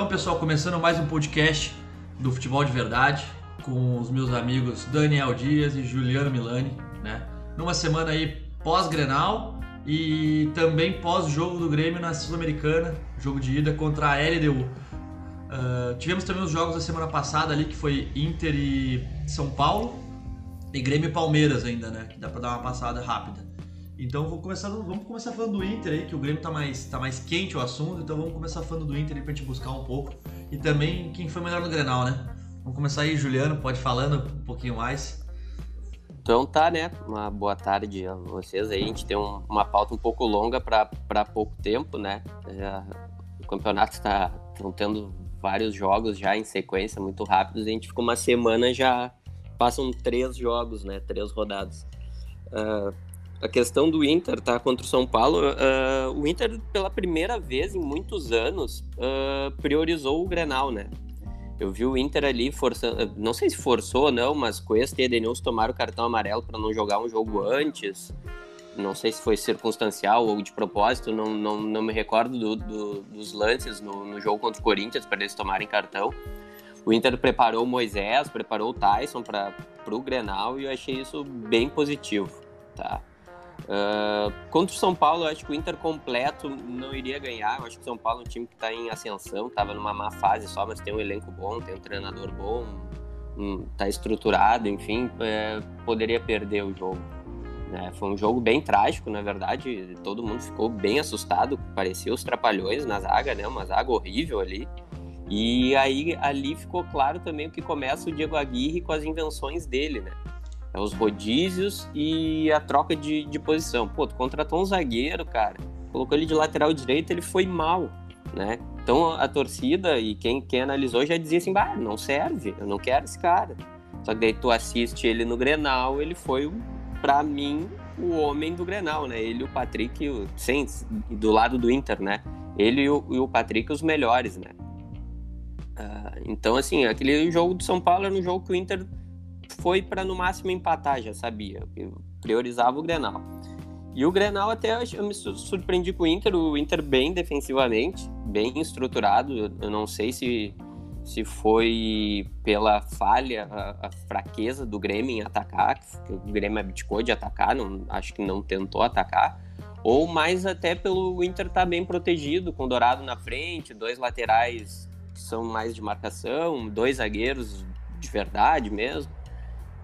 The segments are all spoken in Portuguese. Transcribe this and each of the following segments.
Então, pessoal, começando mais um podcast do Futebol de Verdade com os meus amigos Daniel Dias e Juliano Milani, né? Numa semana aí pós-Grenal e também pós-jogo do Grêmio na Sul-Americana, jogo de ida contra a LDU. Uh, tivemos também os jogos da semana passada ali, que foi Inter e São Paulo, e Grêmio e Palmeiras ainda, né? Que dá pra dar uma passada rápida. Então vamos começar, vamos começar falando do Inter aí, que o Grêmio tá mais, tá mais quente o assunto, então vamos começar falando do Inter aí pra gente buscar um pouco. E também quem foi melhor no Grenal, né? Vamos começar aí, Juliano, pode falando um pouquinho mais. Então tá, né? Uma boa tarde a vocês aí. A gente tem um, uma pauta um pouco longa para pouco tempo, né? Já, o campeonato está tendo vários jogos já em sequência, muito rápidos. A gente ficou uma semana já passam três jogos, né? Três rodadas. Uh, a questão do Inter, tá? Contra o São Paulo, uh, o Inter, pela primeira vez em muitos anos, uh, priorizou o Grenal, né? Eu vi o Inter ali forçando, não sei se forçou ou não, mas Cuesta e Edenilson tomaram o cartão amarelo para não jogar um jogo antes. Não sei se foi circunstancial ou de propósito, não, não, não me recordo do, do, dos lances no, no, jogo contra o Corinthians para eles tomarem cartão. O Inter preparou o Moisés, preparou o Tyson para o Grenal e eu achei isso bem positivo, tá? Uh, contra o São Paulo, eu acho que o Inter completo não iria ganhar. Eu acho que o São Paulo é um time que está em ascensão, estava numa má fase só, mas tem um elenco bom, tem um treinador bom, está estruturado, enfim, é, poderia perder o jogo. Né? Foi um jogo bem trágico, na verdade, todo mundo ficou bem assustado, parecia os trapalhões na zaga, né? uma zaga horrível ali. E aí ali ficou claro também o que começa o Diego Aguirre com as invenções dele, né? É os rodízios e a troca de, de posição. Pô, tu contratou um zagueiro, cara, colocou ele de lateral direito, ele foi mal, né? Então a torcida e quem, quem analisou já dizia assim, bah, não serve, eu não quero esse cara. Só que daí tu assiste ele no Grenal, ele foi, para mim, o homem do Grenal, né? Ele o Patrick, o, sem, do lado do Inter, né? Ele e o, e o Patrick os melhores, né? Uh, então, assim, aquele jogo do São Paulo era um jogo que o Inter foi para no máximo empatar, já sabia. Eu priorizava o Grenal. E o Grenal até eu me surpreendi com o Inter, o Inter bem defensivamente, bem estruturado. Eu não sei se, se foi pela falha, a, a fraqueza do Grêmio em atacar, que o Grêmio abdicou de atacar, não, acho que não tentou atacar, ou mais até pelo Inter estar tá bem protegido, com o Dourado na frente, dois laterais que são mais de marcação, dois zagueiros de verdade mesmo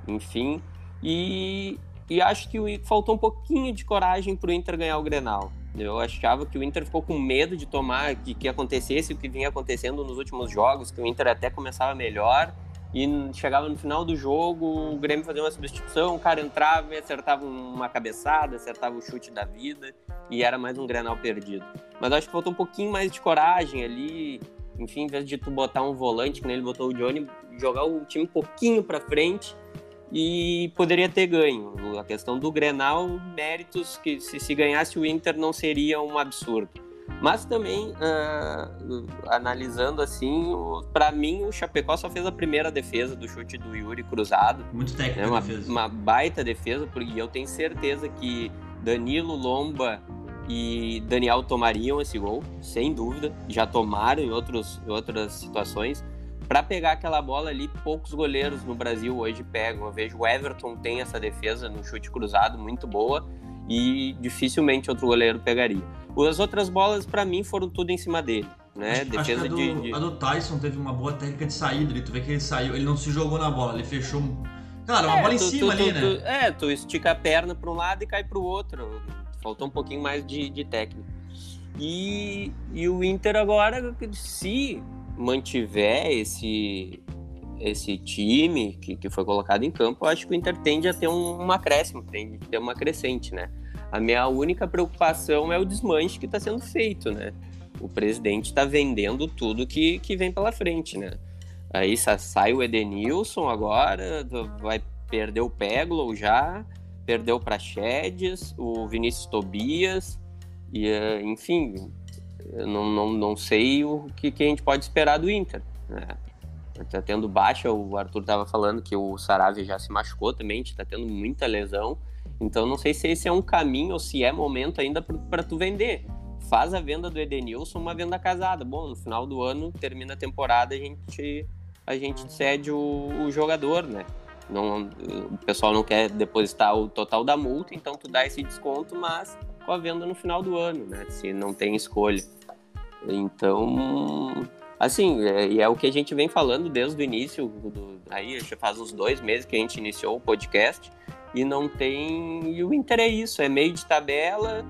enfim. E, e acho que faltou um pouquinho de coragem para o Inter ganhar o Grenal. Eu achava que o Inter ficou com medo de tomar, que, que acontecesse o que vinha acontecendo nos últimos jogos, que o Inter até começava melhor e chegava no final do jogo, o Grêmio fazia uma substituição, o cara entrava e acertava uma cabeçada, acertava o chute da vida e era mais um Grenal perdido. Mas acho que faltou um pouquinho mais de coragem ali, enfim, em vez de tu botar um volante, que nem ele botou o Johnny, jogar o time um pouquinho para frente e poderia ter ganho. A questão do Grenal, méritos que se, se ganhasse o Inter não seria um absurdo. Mas também, uh, analisando assim, para mim o Chapecó só fez a primeira defesa do chute do Yuri cruzado. Muito técnico né? uma, defesa. Uma baita defesa, porque eu tenho certeza que Danilo, Lomba e Daniel tomariam esse gol, sem dúvida. Já tomaram em, outros, em outras situações para pegar aquela bola ali, poucos goleiros no Brasil hoje pegam. Eu vejo o Everton tem essa defesa no chute cruzado muito boa e dificilmente outro goleiro pegaria. As outras bolas, para mim, foram tudo em cima dele. Né? Acho, defesa acho a, do, de, a do Tyson teve uma boa técnica de saída ali. Tu vê que ele saiu, ele não se jogou na bola, ele fechou. Cara, uma é, bola tu, em cima tu, ali, tu, né? é, tu estica a perna para um lado e cai para o outro. Faltou um pouquinho mais de, de técnica. E, e o Inter agora, se mantiver esse esse time que, que foi colocado em campo, acho que o Inter tende a ter um, um acréscimo, tende a ter uma crescente, né? A minha única preocupação é o desmanche que está sendo feito, né? O presidente está vendendo tudo que, que vem pela frente, né? Aí sai o Edenilson agora, vai perder o Peglo já, perdeu o Praxedes, o Vinícius Tobias, e eh, enfim, eu não, não, não sei o que, que a gente pode esperar do Inter. Né? Tá tendo baixa, o Arthur estava falando que o Saravia já se machucou também, está tendo muita lesão. Então não sei se esse é um caminho ou se é momento ainda para tu vender. faz a venda do Edenilson uma venda casada. Bom, no final do ano, termina a temporada, a gente, a gente cede o, o jogador, né? Não, o pessoal não quer depositar o total da multa, então tu dá esse desconto, mas com a venda no final do ano, né? Se não tem escolha. Então, assim, é, é, o que a gente vem falando desde o início, do, aí já faz uns dois meses que a gente iniciou o podcast, e não tem. E o Inter é isso, é meio de tabela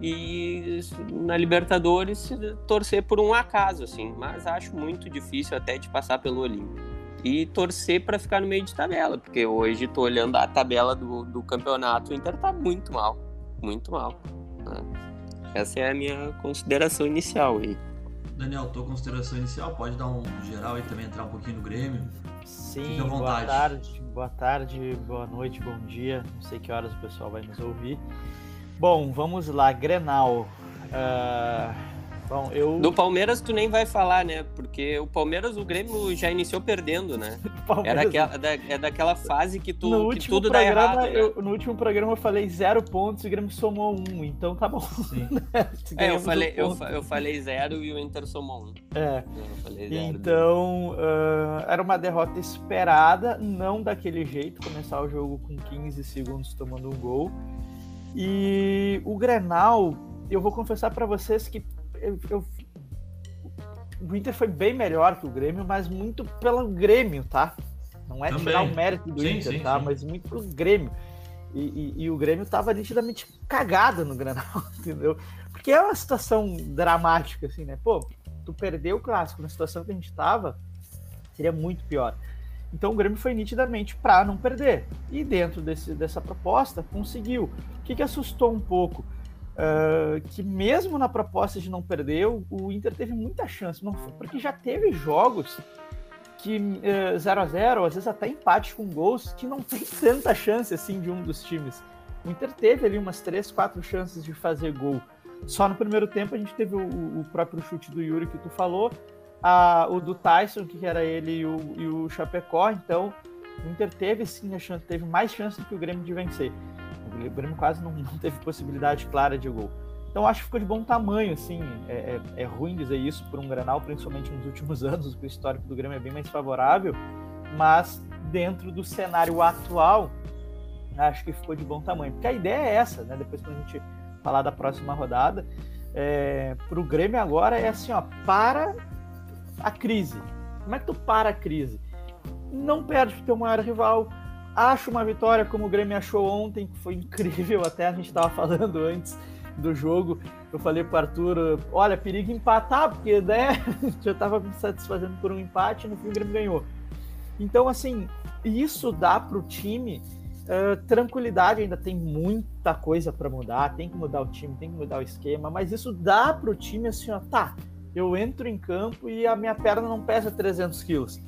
e na Libertadores torcer por um acaso, assim, mas acho muito difícil até de passar pelo Olímpico. E torcer para ficar no meio de tabela, porque hoje tô olhando a tabela do, do campeonato, o Inter tá muito mal, muito mal. Né? Essa é a minha consideração inicial aí. Daniel, tua consideração inicial, pode dar um geral e também entrar um pouquinho no Grêmio? Sim, boa tarde, boa tarde, boa noite, bom dia. Não sei que horas o pessoal vai nos ouvir. Bom, vamos lá, Grenal. Uh, Bom, eu... Do Palmeiras tu nem vai falar, né? Porque o Palmeiras, o Grêmio já iniciou perdendo, né? Era aquela, é, é daquela fase que, tu, no que tudo programa, dá errado. Né? Eu, no último programa eu falei zero pontos e o Grêmio somou um, então tá bom. Sim. é, eu falei, eu, eu falei zero e o Inter somou um. É. então, uh, era uma derrota esperada, não daquele jeito, começar o jogo com 15 segundos tomando um gol. E o Grenal, eu vou confessar para vocês que eu, eu, o Inter foi bem melhor que o Grêmio, mas muito pelo Grêmio, tá? Não é Também. tirar o mérito do sim, Inter, sim, tá? Sim. Mas muito pelo Grêmio. E, e, e, o Grêmio estava nitidamente cagado no Granal, entendeu? Porque é uma situação dramática, assim, né? Pô, tu perdeu o clássico na situação que a gente estava, seria muito pior. Então o Grêmio foi nitidamente para não perder. E dentro desse, dessa proposta, conseguiu. O que, que assustou um pouco? Uh, que mesmo na proposta de não perder, o Inter teve muita chance, não foi, porque já teve jogos que 0 uh, a 0 às vezes até empate com gols, que não tem tanta chance assim de um dos times. O Inter teve ali umas 3, 4 chances de fazer gol. Só no primeiro tempo a gente teve o, o próprio chute do Yuri que tu falou, a, o do Tyson, que era ele e o, e o Chapecó, então o Inter teve sim a chance, teve mais chance do que o Grêmio de vencer. O Grêmio quase não, não teve possibilidade clara de gol. Então acho que ficou de bom tamanho, assim. É, é, é, ruim dizer isso por um Granal, principalmente nos últimos anos, que o histórico do Grêmio é bem mais favorável, mas dentro do cenário atual, acho que ficou de bom tamanho. Porque a ideia é essa, né? Depois quando a gente falar da próxima rodada, é, para o Grêmio agora é assim, ó, para a crise. Como é que tu para a crise? Não perde o teu maior rival, Acho uma vitória como o Grêmio achou ontem, que foi incrível, até a gente estava falando antes do jogo. Eu falei para Arthur, olha, perigo empatar, porque né, já estava me satisfazendo por um empate, no fim o Grêmio ganhou. Então, assim, isso dá para o time uh, tranquilidade, ainda tem muita coisa para mudar, tem que mudar o time, tem que mudar o esquema, mas isso dá para o time assim, ó, tá, eu entro em campo e a minha perna não pesa 300 quilos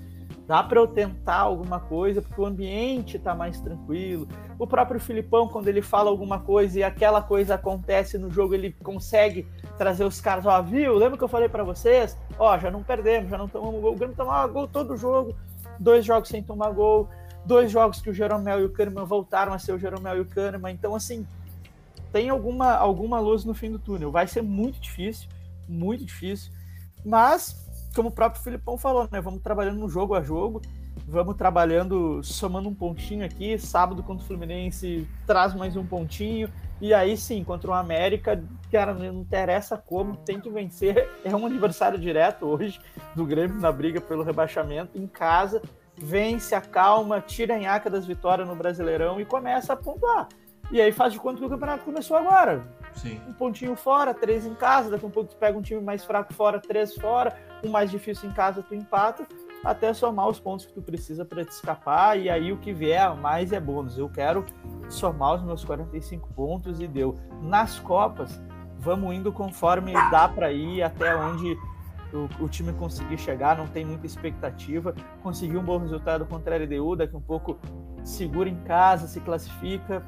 dá para eu tentar alguma coisa, porque o ambiente está mais tranquilo. O próprio Filipão, quando ele fala alguma coisa e aquela coisa acontece no jogo, ele consegue trazer os caras, ó, viu? Lembra que eu falei para vocês? Ó, já não perdemos, já não tomamos gol. O Grêmio tomava gol todo jogo, dois jogos sem tomar gol, dois jogos que o Jeromel e o Kahneman voltaram a ser o Jeromel e o Kahneman. Então, assim, tem alguma, alguma luz no fim do túnel. Vai ser muito difícil, muito difícil, mas como o próprio Filipão falou, né? Vamos trabalhando no jogo a jogo, vamos trabalhando, somando um pontinho aqui. Sábado contra o Fluminense traz mais um pontinho. E aí sim, contra o América, cara, não interessa como, tem que vencer. É um aniversário direto hoje do Grêmio na briga pelo rebaixamento, em casa. Vence, acalma, tira a nhaca das vitórias no Brasileirão e começa a pontuar. E aí faz de conta que o campeonato começou agora. Sim. Um pontinho fora, três em casa, daqui a um pouco tu pega um time mais fraco fora, três fora, um mais difícil em casa tu empata, até somar os pontos que tu precisa para te escapar, e aí o que vier mais é bônus. Eu quero somar os meus 45 pontos e deu. Nas Copas, vamos indo conforme dá para ir até onde o, o, time conseguir chegar, não tem muita expectativa. Conseguir um bom resultado contra a LDU, daqui um pouco segura em casa, se classifica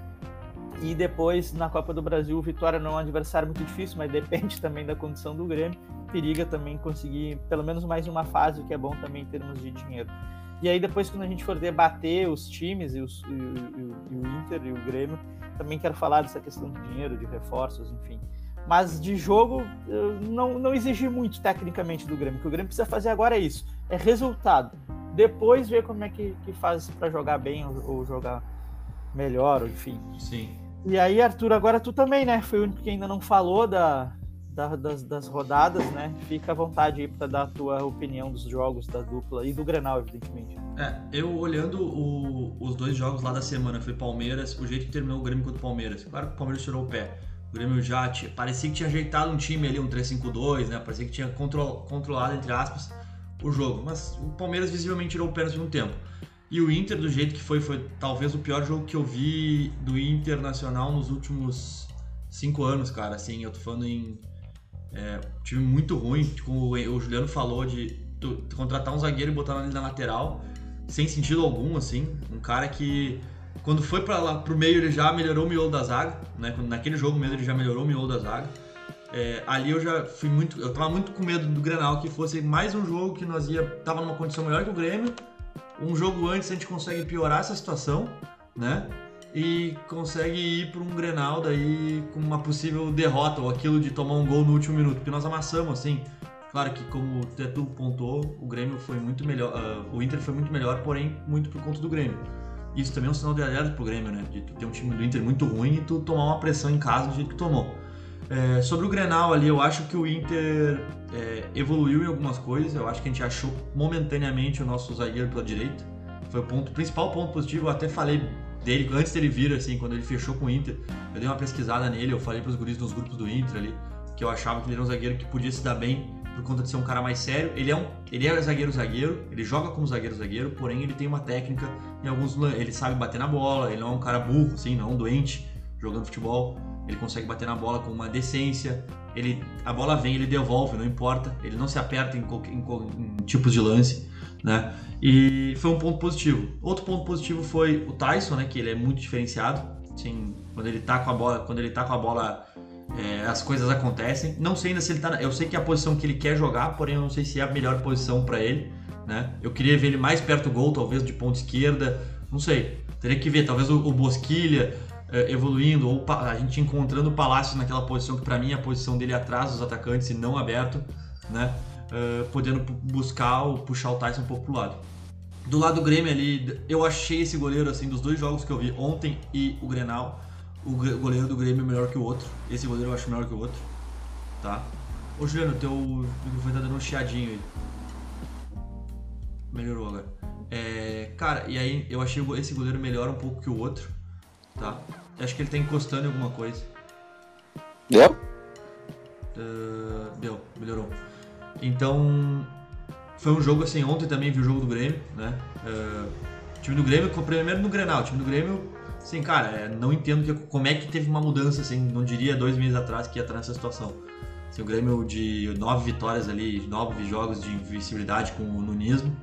e depois, na Copa do Brasil, o Vitória não é um adversário muito difícil, mas depende também da condição do Grêmio. Periga também conseguir pelo menos mais uma fase, o que é bom também em termos de dinheiro. E aí, depois, quando a gente for debater os times, e, os, e, e, e o Inter e o Grêmio, também quero falar dessa questão de dinheiro, de reforços, enfim. Mas de jogo, não, não exigir muito tecnicamente do Grêmio. O que o Grêmio precisa fazer agora é isso: é resultado. Depois ver como é que, que faz para jogar bem ou, ou, jogar melhor, enfim. Sim. E aí, Arthur, agora tu também, né? Foi o único que ainda não falou da, da das, das, rodadas, né? Fica à vontade aí para dar a tua opinião dos jogos da dupla e do Grenal, evidentemente. É, eu olhando o, os dois jogos lá da semana, foi Palmeiras, o jeito que terminou o Grêmio contra o Palmeiras. Claro que o Palmeiras tirou o pé. O Grêmio já tinha, parecia que tinha ajeitado um time ali, um 3-5-2, né? Parecia que tinha control, controlado, entre aspas, o jogo. Mas o Palmeiras visivelmente tirou o pé no segundo tempo. E o Inter, do jeito que foi, foi talvez o pior jogo que eu vi do Internacional nos últimos cinco anos, cara. Assim, eu tô falando em é, time muito ruim, como o Juliano falou, de, contratar um zagueiro e botar ele na lateral, sem sentido algum, assim. Um cara que, quando foi para lá pro meio, ele já melhorou o miolo da zaga, né? Naquele jogo mesmo, ele já melhorou o miolo da zaga. É, ali eu já fui muito. Eu tava muito com medo do Grenal que fosse mais um jogo que nós ia. tava numa condição melhor que o Grêmio. Um jogo antes a gente consegue piorar essa situação, né? E consegue ir para um Grenal daí com uma possível derrota, ou aquilo de tomar um gol no último minuto. Porque nós amassamos, assim. Claro que, como o Tetu pontou, o Grêmio foi muito melhor. Uh, o Inter foi muito melhor, porém, muito por conta do Grêmio. Isso também é um sinal de alerta pro Grêmio, né? De ter um time do Inter muito ruim e tu tomar uma pressão em casa do jeito que tomou. É, sobre o Grenal ali, eu acho que o Inter é, evoluiu em algumas coisas. Eu acho que a gente achou momentaneamente o nosso zagueiro pela direita. Foi o ponto, principal ponto positivo. Eu até falei dele antes dele vir, assim, quando ele fechou com o Inter. Eu dei uma pesquisada nele. Eu falei para os guris nos grupos do Inter ali que eu achava que ele era um zagueiro que podia se dar bem por conta de ser um cara mais sério. Ele é um, ele é zagueiro zagueiro. Ele joga como zagueiro zagueiro. Porém, ele tem uma técnica em alguns, ele sabe bater na bola. Ele não é um cara burro, assim, não é um doente jogando futebol ele consegue bater na bola com uma decência, ele, a bola vem, ele devolve, não importa, ele não se aperta em, em, em tipos de lance, né? E foi um ponto positivo. Outro ponto positivo foi o Tyson, né? Que ele é muito diferenciado, assim, quando ele tá com a bola, quando ele tá com a bola, é, as coisas acontecem. Não sei ainda se ele tá, eu sei que é a posição que ele quer jogar, porém eu não sei se é a melhor posição para ele, né? Eu queria ver ele mais perto do gol, talvez de ponta esquerda, não sei. Teria que ver, talvez o, o Bosquilha, evoluindo, ou a gente encontrando o Palácio naquela posição que para mim é a posição dele atrás dos atacantes e não aberto, né? Uh, podendo buscar ou puxar o Tyson um pouco pro lado. Do lado do Grêmio ali, eu achei esse goleiro assim dos dois jogos que eu vi ontem e o Grenal, o goleiro do Grêmio melhor que o outro. Esse goleiro eu acho melhor que o outro, tá? Ô Juliano, teu microfone tá dando um chiadinho aí. Melhorou agora. É, cara, e aí eu achei esse goleiro melhor um pouco que o outro tá? Acho que ele tá encostando em alguma coisa. Deu? Uh, deu, melhorou. Então, foi um jogo assim, ontem também vi o jogo do Grêmio, né? Uh, time do Grêmio, primeiro no Grenal, o time do Grêmio, assim, cara, é, não entendo que, como é que teve uma mudança, assim, não diria dois meses atrás que ia estar nessa situação. Assim, o Grêmio de nove vitórias ali, nove jogos de invencibilidade com o nunismo,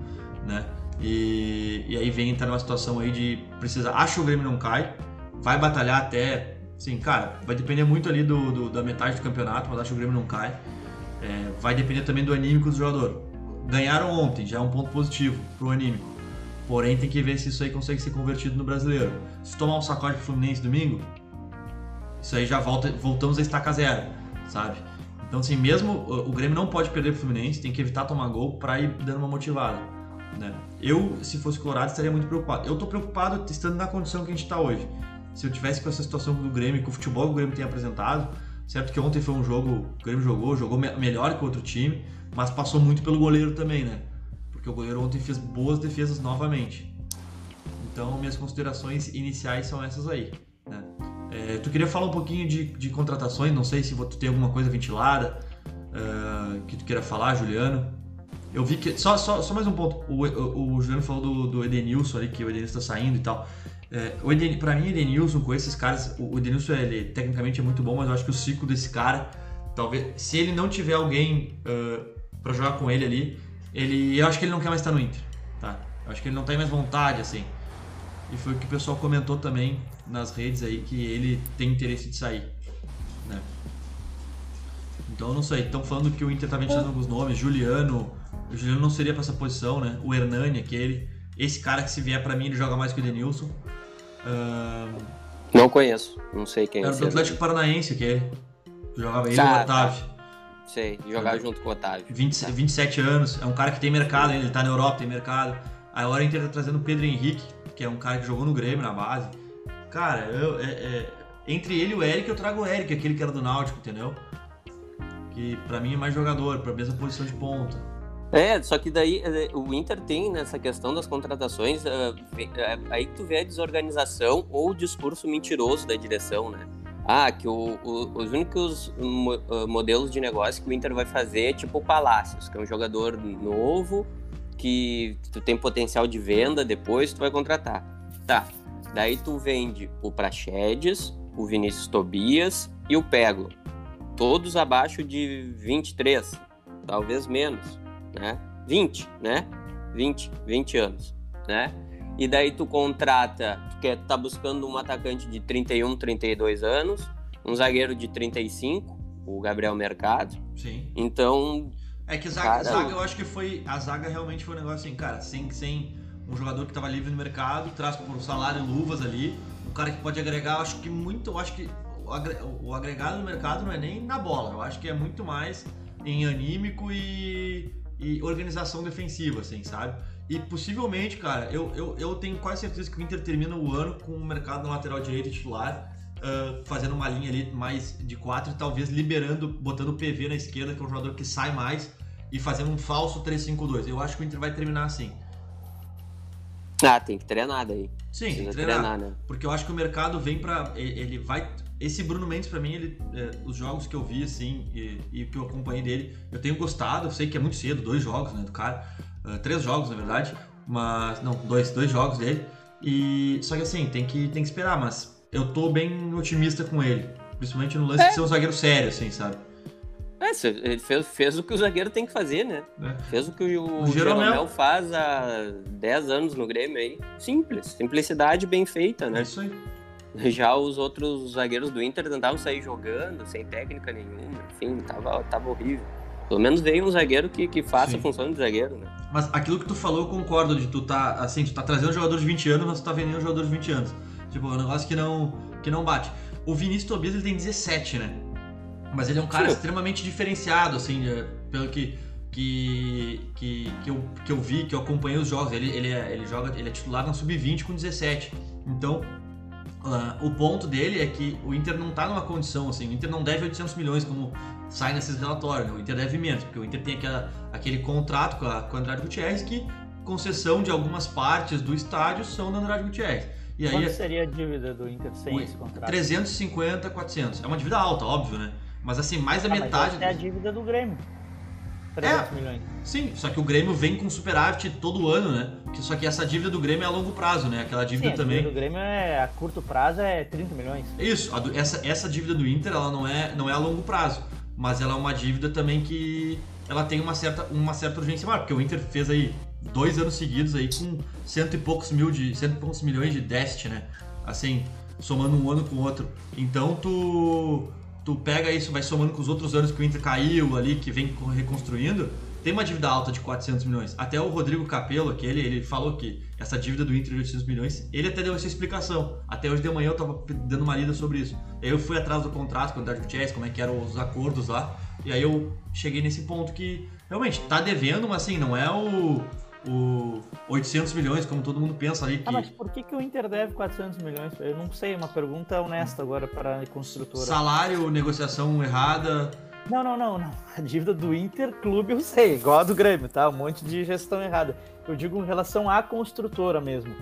né? E, e aí vem entrar numa situação aí de precisa, acho que o Grêmio não cai, vai batalhar até. Sim, cara, vai depender muito ali do, do, da metade do campeonato, mas acho que o Grêmio não cai. É, vai depender também do anímico do jogador. Ganharam ontem, já é um ponto positivo pro anímico. Porém, tem que ver se isso aí consegue ser convertido no brasileiro. Se tomar um sacode pro Fluminense domingo, isso aí já volta, voltamos a estaca zero, sabe? Então, assim, mesmo o Grêmio não pode perder pro Fluminense, tem que evitar tomar gol para ir dando uma motivada. Né? Eu, se fosse Colorado, estaria muito preocupado. Eu tô preocupado estando na condição que a gente está hoje se eu tivesse com essa situação do Grêmio, com o futebol que o Grêmio tem apresentado, certo que ontem foi um jogo, o Grêmio jogou, jogou melhor que o outro time, mas passou muito pelo goleiro também, né? Porque o goleiro ontem fez boas defesas novamente. Então, minhas considerações iniciais são essas aí. Né? É, tu queria falar um pouquinho de, de, contratações, não sei se tu tem alguma coisa ventilada uh, que tu queira falar, Juliano. Eu vi que. Só, só, só mais um ponto. O, o, o Juliano falou do, do Edenilson ali, que o Edenilson está saindo e tal. É, o pra mim, Edenilson, com esses caras, o Edenilson, ele tecnicamente é muito bom, mas eu acho que o ciclo desse cara, talvez, se ele não tiver alguém uh, para jogar com ele ali, ele, eu acho que ele não quer mais estar no Inter, tá? Eu acho que ele não tem mais vontade, assim. E foi o que o pessoal comentou também nas redes aí, que ele tem interesse de sair, né? Então, não sei, estão falando que o Inter tá ventilando alguns nomes, Juliano, o Juliano não seria para essa posição, né? O Hernani, aquele, esse cara que se vier para mim, ele joga mais que o Edenilson. Uh... Não conheço, não sei quem Era é. do Atlético Paranaense, que é. jogava ele e o Otávio. Sei, jogar junto com o Otávio. 20, 27 anos, é um cara que tem mercado ainda, ele tá na Europa, tem mercado. Agora o Inter tá trazendo o Pedro Henrique, que é um cara que jogou no Grêmio na base. Cara, eu, é, é, entre ele e o Eric, eu trago o Eric, aquele que era do Náutico, entendeu? Que pra mim é mais jogador, pra mesma posição de ponta. É, só que daí é, o Inter tem nessa questão das contratações, é, é, aí tu vê a desorganização ou o discurso mentiroso da direção, né? Ah, que o, o, os únicos modelos de negócio que o Inter vai fazer é tipo o Palácios, que é um jogador novo, que tu tem potencial de venda depois, tu vai contratar. Tá, daí tu vende o Praxedes, o Vinícius Tobias e o Pego. Todos abaixo de 23, talvez menos né? 20, né? 20, 20 anos, né? E daí tu contrata, tu quer tá buscando um atacante de 31, 32 anos, um zagueiro de 35, o Gabriel Mercado. Sim. Então, é que zaga, cara, zaga eu acho que foi a zaga realmente foi um negócio assim, cara, sem sem um jogador que estava livre no mercado, traz por salário luvas ali, um cara que pode agregar, acho que muito, eu acho que o agregado no mercado não é nem na bola, eu acho que é muito mais em anímico e e organização defensiva, assim, sabe? E possivelmente, cara, eu, eu, eu tenho quase certeza que o Inter termina o ano com o mercado na lateral direita titular, uh, fazendo uma linha ali mais de quatro e talvez liberando, botando o PV na esquerda, que é um jogador que sai mais, e fazendo um falso 3-5-2. Eu acho que o Inter vai terminar assim. Ah, tem que treinar daí. Sim, tem que treinar. treinar né? Porque eu acho que o mercado vem para Ele vai esse Bruno Mendes, para mim, ele, é, os jogos que eu vi, assim, e, e, que eu acompanhei dele, eu tenho gostado. Eu sei que é muito cedo, dois jogos, né, do cara. Uh, três jogos, na verdade. Mas, não, dois, dois jogos dele. E, só que assim, tem que, tem que esperar, mas eu tô bem otimista com ele. Principalmente no lance é. de ser um zagueiro sério, assim, sabe? É, ele fez, fez o que o zagueiro tem que fazer, né? É. Fez o que o, o Jeromel. Jeromel faz há 10 anos no Grêmio aí. Simples. Simplicidade bem feita, né? É isso aí. Já os outros zagueiros do Inter tentavam sair jogando, sem técnica nenhuma, enfim, tava, tava horrível. Pelo menos veio um zagueiro que, que faça Sim. a função de zagueiro, né? Mas aquilo que tu falou, eu concordo, de tu tá, assim, tu tá trazendo um jogador de 20 anos, mas tu tá vendendo um jogador de 20 anos. Tipo, é um negócio que não, que não bate. O Vinícius Tobias, ele tem 17, né? Mas ele é um cara Sim. extremamente diferenciado, assim, é, pelo que, que, que, que, eu, que eu vi, que eu acompanhei os jogos. Ele, ele, é, ele joga, ele é titular na Sub-20 com 17. Então, Uh, o ponto dele é que o Inter não está numa condição assim, o Inter não deve 800 milhões como sai nesses relatórios, né? o Inter deve menos, porque o Inter tem aquela, aquele contrato com a, com a Andrade Gutierrez que concessão de algumas partes do estádio são da Andrade Gutierrez. E Quanto aí, seria a dívida do Inter sem esse contrato? 350, 400. É uma dívida alta, óbvio, né? Mas assim, mais da ah, metade... É a dívida do Grêmio. 300 é, milhões. Sim, só que o Grêmio vem com superávit todo ano, né? Só que essa dívida do Grêmio é a longo prazo, né? Aquela dívida sim, também. A dívida do Grêmio é a curto prazo é 30 milhões. Isso, do, essa, essa dívida do Inter ela não é, não é a longo prazo, mas ela é uma dívida também que ela tem uma certa, uma certa urgência maior, porque o Inter fez aí dois anos seguidos aí com cento e poucos mil de cento e poucos milhões de déficit, né? Assim, somando um ano com o outro. Então tu tu pega isso, vai somando com os outros anos que o Inter caiu ali, que vem reconstruindo, tem uma dívida alta de 400 milhões. Até o Rodrigo Capello, aquele, ele falou que essa dívida do Inter de 800 milhões, ele até deu essa explicação. Até hoje de manhã eu tava dando uma lida sobre isso. Eu fui atrás do contrato com o André Gutierrez, como é que eram os acordos lá, e aí eu cheguei nesse ponto que realmente tá devendo, mas assim, não é o o 800 milhões, como todo mundo pensa ali. Que... Ah, mas por que, que o Inter deve 400 milhões? Eu não sei, uma pergunta honesta agora para a construtora. Salário, negociação errada. Não, não, não, não. A dívida do Inter Clube eu sei, igual a do Grêmio, tá? Um monte de gestão errada. Eu digo em relação à construtora mesmo.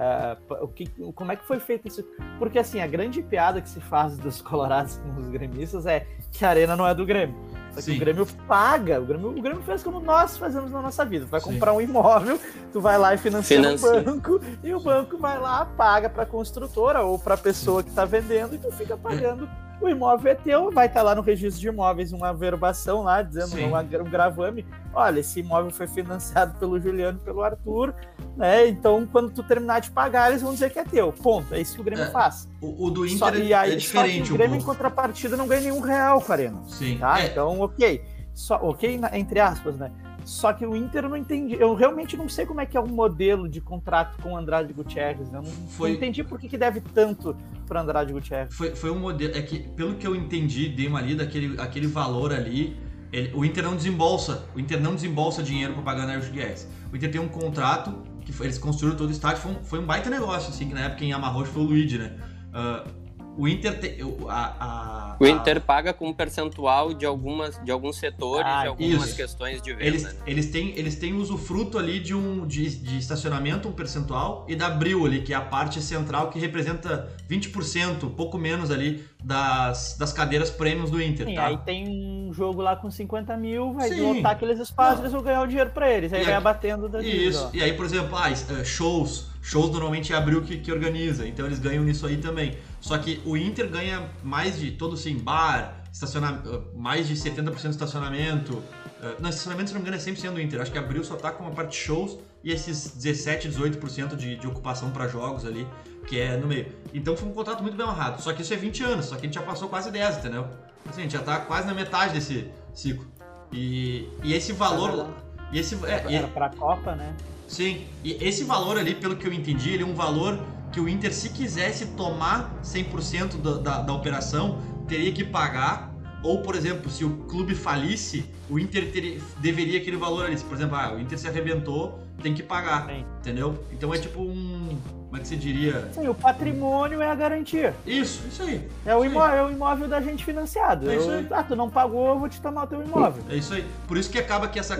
Uh, o que, como é que foi feito isso? Porque assim, a grande piada que se faz dos colorados com os gremistas é que a arena não é do Grêmio. Só que o Grêmio paga, o Grêmio, o Grêmio fez como nós fazemos na nossa vida. Tu vai Sim. comprar um imóvel, tu vai lá e financia, financia. um banco, e o banco vai lá, paga para a construtora ou para a pessoa que está vendendo, e tu fica pagando. O imóvel é teu, vai estar tá lá no registro de imóveis uma verbação lá, dizendo um, um gravame, olha, esse imóvel foi financiado pelo Juliano e pelo Arthur, né? Então, quando tu terminar de pagar, eles vão dizer que é teu. Ponto. É isso que o Grêmio é, faz. O, o, do Inter só, é, e aí, é diferente. Só o Grêmio, um em contrapartida, não ganha nenhum real Arena. Sim. Tá? É. Então, ok. Só, ok, entre aspas, né? Só que o Inter não entendi. Eu realmente não sei como é que é o modelo de contrato com o Andrade Gutierrez. Eu não, foi... não entendi por que, que deve tanto para Andrade Gutierrez. Foi, foi um modelo. É que, pelo que eu entendi, dei uma lida, aquele, aquele valor ali. Ele, o Inter não desembolsa. O Inter não desembolsa dinheiro para pagar Andrade Gutierrez. O Inter tem um contrato que foi, eles construíram todo o estádio. Foi um, foi um baita negócio, assim, que na época quem amarrou foi o Luigi, né? Uh, o Inter tem. A, a, o Inter a... paga com um percentual de, algumas, de alguns setores, ah, de algumas isso. questões de venda. Eles, né? eles, têm, eles têm usufruto ali de um de, de estacionamento, um percentual, e da Abril ali, que é a parte central que representa 20%, pouco menos ali, das, das cadeiras prêmios do Inter. Sim, tá? aí tem um jogo lá com 50 mil, vai Sim. lotar aqueles espaços, Não. eles vão ganhar o dinheiro pra eles. Aí e vai aí, abatendo da Isso, e aí, por exemplo, ah, eh, shows. Shows normalmente é Abril que, que organiza, então eles ganham nisso aí também. Só que o Inter ganha mais de todo assim, bar, estacionamento, mais de 70% de estacionamento. Eh, não, estacionamento, se não me engano, é 100% do Inter. Acho que Abril só tá com uma parte de shows e esses 17, 18% de, de ocupação para jogos ali, que é no meio. Então foi um contrato muito bem honrado. Só que isso é 20 anos, só que a gente já passou quase 10, entendeu? Assim, a gente já tá quase na metade desse ciclo. E, e esse valor. E esse, é, Era pra Copa, né? Sim, e esse valor ali, pelo que eu entendi, ele é um valor que o Inter, se quisesse tomar 100% da, da, da operação, teria que pagar. Ou, por exemplo, se o clube falisse, o Inter teria, deveria aquele valor ali. Por exemplo, ah, o Inter se arrebentou, tem que pagar. Sim. Entendeu? Então é tipo um. Como é que você diria? Sim, o patrimônio é a garantia. Isso, isso aí. É o, imóvel, é o imóvel da gente financiado. É isso aí. Eu, ah, tu não pagou, eu vou te tomar o teu imóvel. É isso aí. Por isso que acaba que essa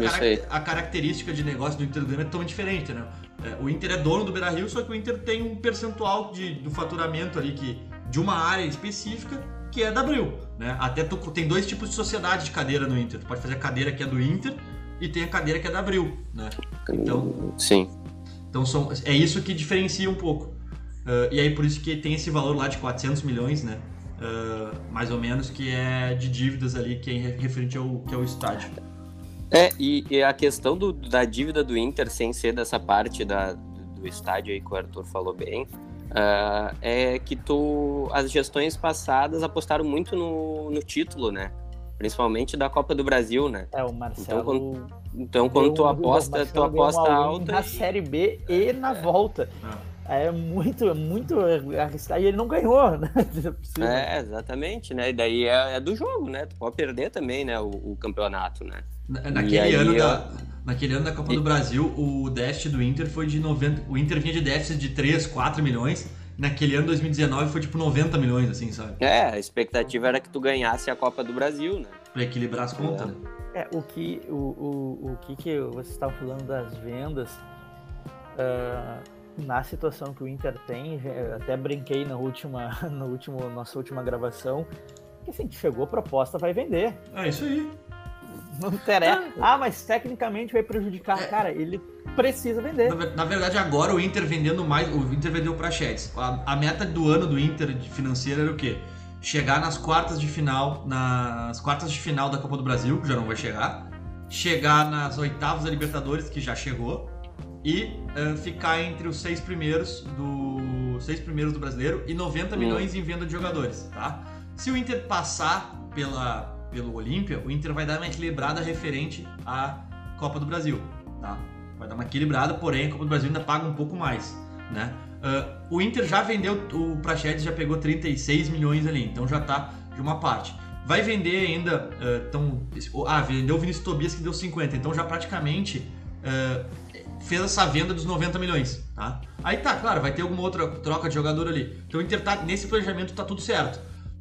a característica de negócio do Inter é tão diferente, né? É, o Inter é dono do Beira Rio, só que o Inter tem um percentual de, do faturamento ali que, de uma área específica que é da Abril. Né? Até tu, tem dois tipos de sociedade de cadeira no Inter. Tu pode fazer a cadeira que é do Inter e tem a cadeira que é da Abril, né? Então, sim. Então são, é isso que diferencia um pouco. Uh, e aí por isso que tem esse valor lá de 400 milhões, né? Uh, mais ou menos, que é de dívidas ali, que é referente ao, que é o estádio. É, e, e a questão do, da dívida do Inter, sem ser dessa parte da, do, estádio aí que o Arthur falou bem, uh, é que tu, as gestões passadas apostaram muito no, no título, né? Principalmente da Copa do Brasil, né? É, o Marcelo. Então, quando, então, quando tu aposta, tu aposta alta. Na Série B e na é. volta. É. é muito, é muito arriscado. E ele não ganhou, né? É, exatamente, né? E daí é, é, do jogo, né? Tu pode perder também, né? O, o campeonato, né? Naquele aí, ano da. Naquele ano da Copa e... do Brasil, o déficit do Inter foi de 90. O Inter vinha de déficit de 3, 4 milhões naquele ano 2019 foi tipo 90 milhões, assim, sabe? É, a expectativa era que tu ganhasse a Copa do Brasil, né? Pra equilibrar as contas, né? É, o que, o, o, o que, que você estava falando das vendas, uh, na situação que o Inter tem, até brinquei na última, no último, nossa última gravação, que assim, chegou a proposta, vai vender. É isso aí. Não interessa. Ah, mas tecnicamente vai prejudicar. É. Cara, ele precisa vender. Na, na, verdade, agora o Inter vendendo mais. O Inter vendeu para Chetes. A, a, meta do ano do Inter financeira era o quê? Chegar nas quartas de final. Nas quartas de final da Copa do Brasil, que já não vai chegar. Chegar nas oitavas da Libertadores, que já chegou. E uh, ficar entre os seis primeiros do. Seis primeiros do brasileiro e 90 hum. milhões em venda de jogadores, tá? Se o Inter passar pela, pelo Olímpia, o Inter vai dar uma equilibrada referente à Copa do Brasil, tá? Vai dar uma equilibrada, porém a Copa do Brasil ainda paga um pouco mais, né? Uh, o Inter já vendeu, o Prachedes já pegou 36 milhões ali, então já tá de uma parte. Vai vender ainda, uh, então, ah, vendeu o Vinícius Tobias que deu 50, então já praticamente uh, fez essa venda dos 90 milhões, tá? Aí tá, claro, vai ter alguma outra troca de jogador ali. Então o Inter tá, nesse planejamento tá tudo certo.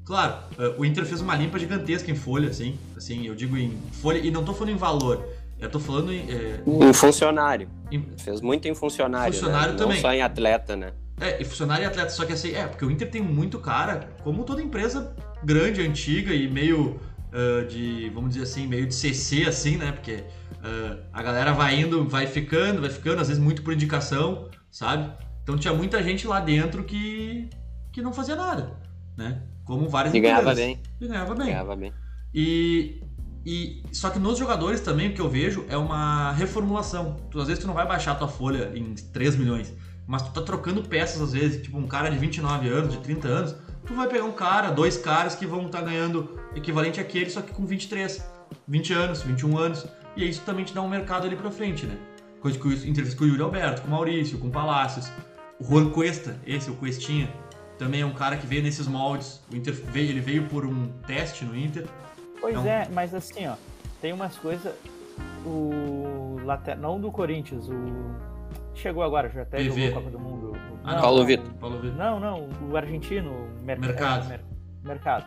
Claro, o Inter fez uma limpa gigantesca em folha, assim, assim, eu digo em folha, e não tô falando em valor, eu tô falando em. É... Em funcionário. Em... Fez muito em funcionário. Funcionário né? também. Não só em atleta, né? É, e funcionário e atleta. Só que assim, é, porque o Inter tem muito cara, como toda empresa grande, antiga e meio uh, de, vamos dizer assim, meio de CC, assim, né? Porque uh, a galera vai indo, vai ficando, vai ficando, às vezes muito por indicação, sabe? Então tinha muita gente lá dentro que, que não fazia nada, né? Como várias e. Ganhava bem. E ganhava bem. Ganhava bem. E, e só que nos jogadores também o que eu vejo é uma reformulação. Tu, às vezes tu não vai baixar a tua folha em 3 milhões, mas tu tá trocando peças às vezes, tipo um cara de 29 anos, de 30 anos, tu vai pegar um cara, dois caras que vão estar tá ganhando equivalente àquele, só que com 23, 20 anos, 21 anos. e isso também te dá um mercado ali pra frente, né? Coisa que fez com o Yuri Alberto, com o Maurício, com o Palácios. O Juan Cuesta, esse, o Cuestinha, também é um cara que veio nesses moldes. O Inter veio, ele veio por um teste no Inter. Pois então... é, mas assim, ó, tem umas coisas. O lateral, não do Corinthians, o chegou agora, já até PV. jogou a Copa do Mundo. Ah, não, Paulo Vitor. Não, não, o argentino, Mer Mercado. Mer mercado.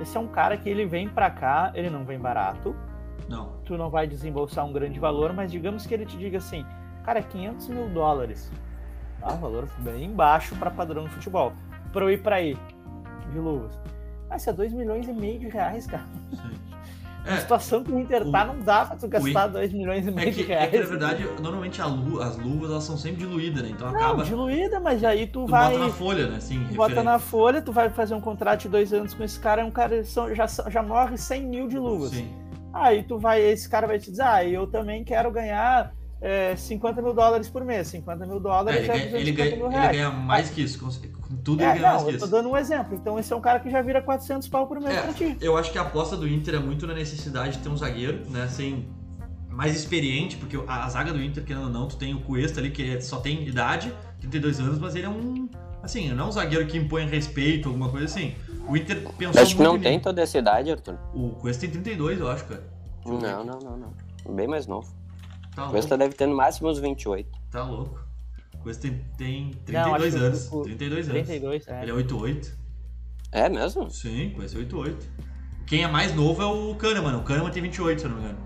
Esse é um cara que ele vem para cá, ele não vem barato. Não. Tu não vai desembolsar um grande valor, mas digamos que ele te diga assim, cara, 500 mil dólares. Um valor bem baixo para padrão de futebol. Para eu ir para aí, de luvas. Mas isso é 2 milhões e meio de reais, cara. Sim. É, a situação que o Inter tá, não dá pra tu gastar 2 milhões e meio é que, de reais. É que, na verdade, normalmente lu, as luvas elas são sempre diluídas, né? Então não, acaba. diluída, mas aí tu, tu vai. Bota na folha, né? Sim, tu bota na folha, tu vai fazer um contrato de dois anos com esse cara, é um cara já, já morre 100 mil de luvas. Sim. Aí tu vai, esse cara vai te dizer, ah, eu também quero ganhar é, 50 mil dólares por mês. 50 mil dólares é, ele, ganha, ele, ganha, ele ganha mais que isso, com tudo é, ele ganha não, mais que isso. Eu tô dando um exemplo. Então esse é um cara que já vira 400 pau por mês é, pra ti. Eu acho que a aposta do Inter é muito na necessidade de ter um zagueiro, né, assim, mais experiente, porque a, a zaga do Inter, querendo ou não, tu tem o Cuesta ali, que só tem idade, 32 anos, mas ele é um, assim, não é um zagueiro que impõe respeito, alguma coisa assim. O Inter pensou Acho que não tem toda essa idade, Arthur. O Cuesta tem 32, eu acho, cara. Não, não, não, não. Bem mais novo. Tá Cuesta deve ter no máximo uns 28. Tá louco. Cuesta tem, tem 32 não, anos. O... 32 anos. 32, é. Ele é 88. É mesmo? Sim, Cuesta é 88. Quem é mais novo é o Kahneman. O Kahneman tem 28, se eu não me engano.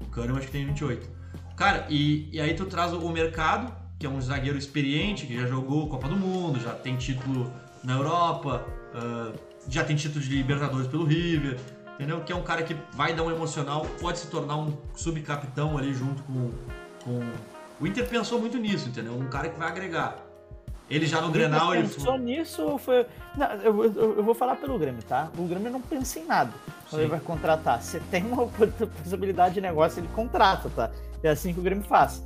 O Kahneman acho que tem 28. Cara, e, e aí tu traz o mercado, que é um zagueiro experiente, que já jogou Copa do Mundo, já tem título na Europa, uh, já tem título de Libertadores pelo River entendeu? Que é um cara que vai dar um emocional, pode se tornar um subcapitão ali junto com, com... O Inter pensou muito nisso, entendeu? Um cara que vai agregar. Ele já no o Grenal... Ele pensou ele... nisso, foi... Não, eu, eu, eu, vou falar pelo Grêmio, tá? O Grêmio não pensa em nada quando Sim. ele vai contratar. Você tem uma possibilidade de negócio, ele contrata, tá? É assim que o Grêmio faz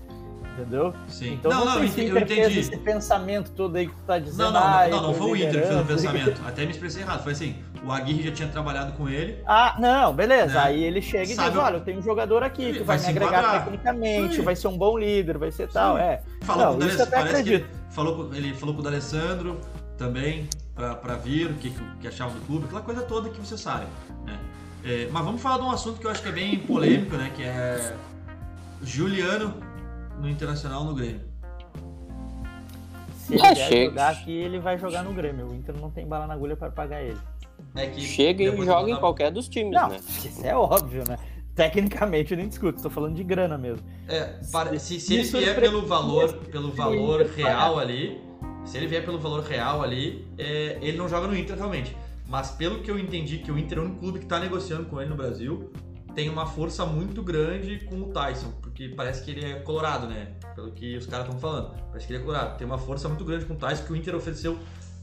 entendeu? Sim. Então não, não, não sei eu entendi. esse pensamento todo aí que tu tá dizendo. Não, não, ah, não, não, foi o Inter que fez o pensamento. Até me expressei errado. Foi assim, o Aguirre já tinha trabalhado com ele. Ah, não, beleza. Né? Aí ele chega e Sabe, diz, olha, eu tenho um jogador aqui que vai, vai me agregar enquadrar. tecnicamente, Sim. vai ser um bom líder, vai ser Sim. tal, é. Falou não, isso até acredito. Ele falou, ele falou com o D'Alessandro também, pra, pra vir, o que, que achava do clube, aquela coisa toda que você sabe, né? É, mas vamos falar de um assunto que eu acho que é bem polêmico, né? Que é Juliano no Internacional no Grêmio. Se ele chega. jogar aqui, ele vai jogar no Grêmio. O Inter não tem bala na agulha para pagar ele. É chega e joga em qualquer dos times, não, né? Isso é óbvio, né? Tecnicamente eu nem discuto, tô falando de grana mesmo. É, para, se, se ele vier pelo valor, pelo valor real ali, se ele vier pelo valor real ali, é, ele não joga no Inter realmente. Mas pelo que eu entendi, que o Inter é o único clube que está negociando com ele no Brasil, tem uma força muito grande com o Tyson, porque parece que ele é colorado, né? Pelo que os caras estão falando. Parece que ele é colorado. Tem uma força muito grande com o Tyson que o Inter ofereceu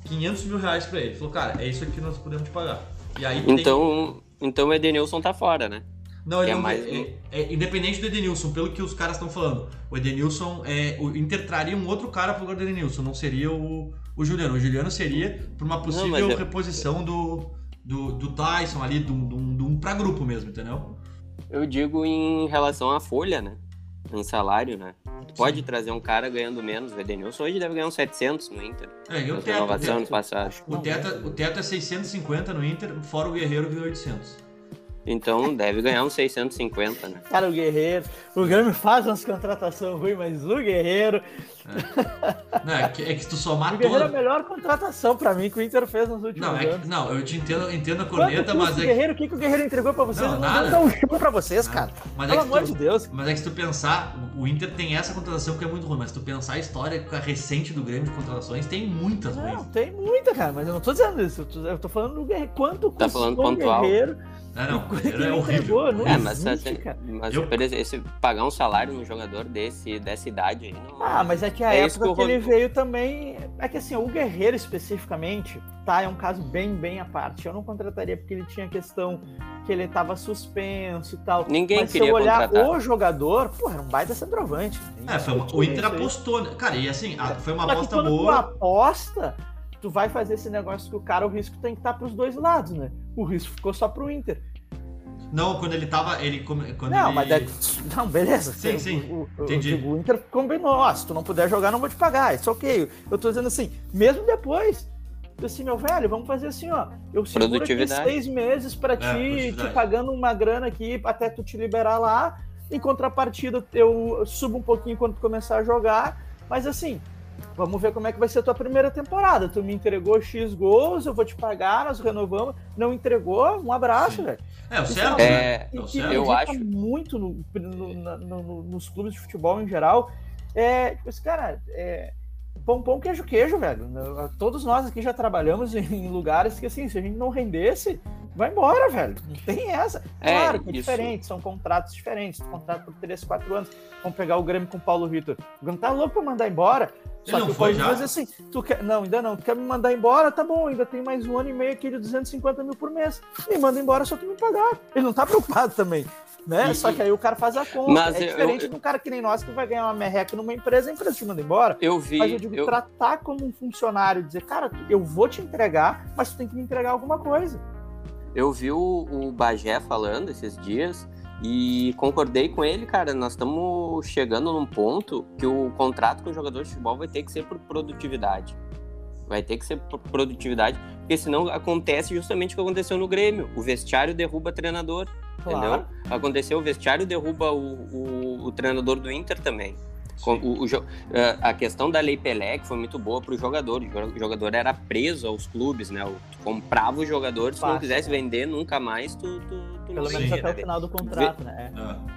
500 mil reais pra ele. Falou, cara, é isso aqui que nós podemos te pagar. E aí então, tem... então o Edenilson tá fora, né? Não, ele é, mais... é, é, independente do Edenilson, pelo que os caras estão falando. O Edenilson, é, o Inter traria um outro cara pro lugar do Edenilson, não seria o, o Juliano. O Juliano seria por uma possível não, reposição do, do, do Tyson ali, de um pra grupo mesmo, entendeu? Eu digo em relação à folha, né? Em salário, né? Tu pode Sim. trazer um cara ganhando menos. O Edenilson hoje deve ganhar uns 700 no Inter. É, e o teto, o teto, passado. O teto, o teto é 650 no Inter, fora o Guerreiro que 800. Então deve ganhar uns 650, né? Cara, o Guerreiro. O Grêmio faz umas contratações ruins, mas o Guerreiro. É. Não, é, que, é que tu somar O Guerreiro toda... é a melhor contratação pra mim que o Inter fez nos últimos não, é anos. não, eu te entendo, entendo a corneta, mas. O é Guerreiro, o que, que o Guerreiro entregou pra vocês? Não, nada. Não um chão pra vocês, cara. Mas Pelo é amor tu, de Deus. Mas é que se tu pensar, o Inter tem essa contratação que é muito ruim, mas se tu pensar a história recente do Grêmio de contratações, tem muitas ruins. Não, tem muita, cara, mas eu não tô dizendo isso. Eu tô, falando do Guerreiro. Quanto tá falando pontual. o Guerreiro? Não, não, o é horrível. Não é, mas, existe, mas eu... esse, pagar um salário num jogador desse, dessa idade aí não. Ah, mas é que a é época que, que ele veio também. É que assim, o Guerreiro especificamente, tá? É um caso bem, bem à parte. Eu não contrataria porque ele tinha questão que ele tava suspenso e tal. Ninguém mas queria se eu olhar contratar. o jogador, pô, era um baita centroavante. É, foi uma, o Inter apostou, né? Cara, e assim, foi uma aposta boa. Tu aposta, tu vai fazer esse negócio que o cara, o risco tem que estar tá pros dois lados, né? O risco ficou só pro Inter. Não, quando ele tava. Ele, quando não, ele... mas é, não, beleza. Sim, sim. O, o, entendi. O, o Inter combinou, ó, se tu não puder jogar, não vou te pagar. Isso ok. Eu tô dizendo assim, mesmo depois, assim, meu velho, vamos fazer assim, ó. Eu seguro aqui seis meses para é, ti, te pagando uma grana aqui até tu te liberar lá. Em contrapartida, eu subo um pouquinho quando tu começar a jogar. Mas assim, Vamos ver como é que vai ser a tua primeira temporada. Tu me entregou X gols, eu vou te pagar, nós renovamos. Não entregou? Um abraço, velho. É, o certo, é, né? É, o certo. Eu acho. muito no, no, no, nos clubes de futebol em geral. É, tipo, esse cara, é, pão, pão, queijo, queijo, velho. Todos nós aqui já trabalhamos em lugares que, assim, se a gente não rendesse, vai embora, velho. Não tem essa. É, claro que é isso. diferente, são contratos diferentes. Contrato por 3, 4 anos. Vamos pegar o Grêmio com o Paulo Vitor. O Grêmio tá louco pra mandar embora. Só Ele que pode fazer assim, tu quer, não, ainda não, tu quer me mandar embora, tá bom, ainda tem mais um ano e meio aqui de 250 mil por mês. Me manda embora só tu me pagar. Ele não tá preocupado também. Né? E, Só que aí o cara faz a conta. Mas é diferente eu, de um cara que nem nós que vai ganhar uma merreca numa empresa, a empresa te manda embora. Eu vi. Mas eu digo, eu... tratar como um funcionário, dizer, cara, eu vou te entregar, mas tu tem que me entregar alguma coisa. Eu vi o, o Bagé falando esses dias e concordei com ele, cara. Nós estamos chegando num ponto que o contrato com o jogador de futebol vai ter que ser por produtividade. Vai ter que ser por produtividade, porque senão acontece justamente o que aconteceu no Grêmio. O vestiário derruba treinador. Claro. Entendeu? Aconteceu, o vestiário derruba o, o, o treinador do Inter também. O, o, eh, a questão da Lei Pelé que foi muito boa para o jogador. O jogador era preso aos clubes, né? Tu comprava o jogador, se não quisesse é. vender nunca mais, tu, tu, tu Pelo menos até o final do contrato, né?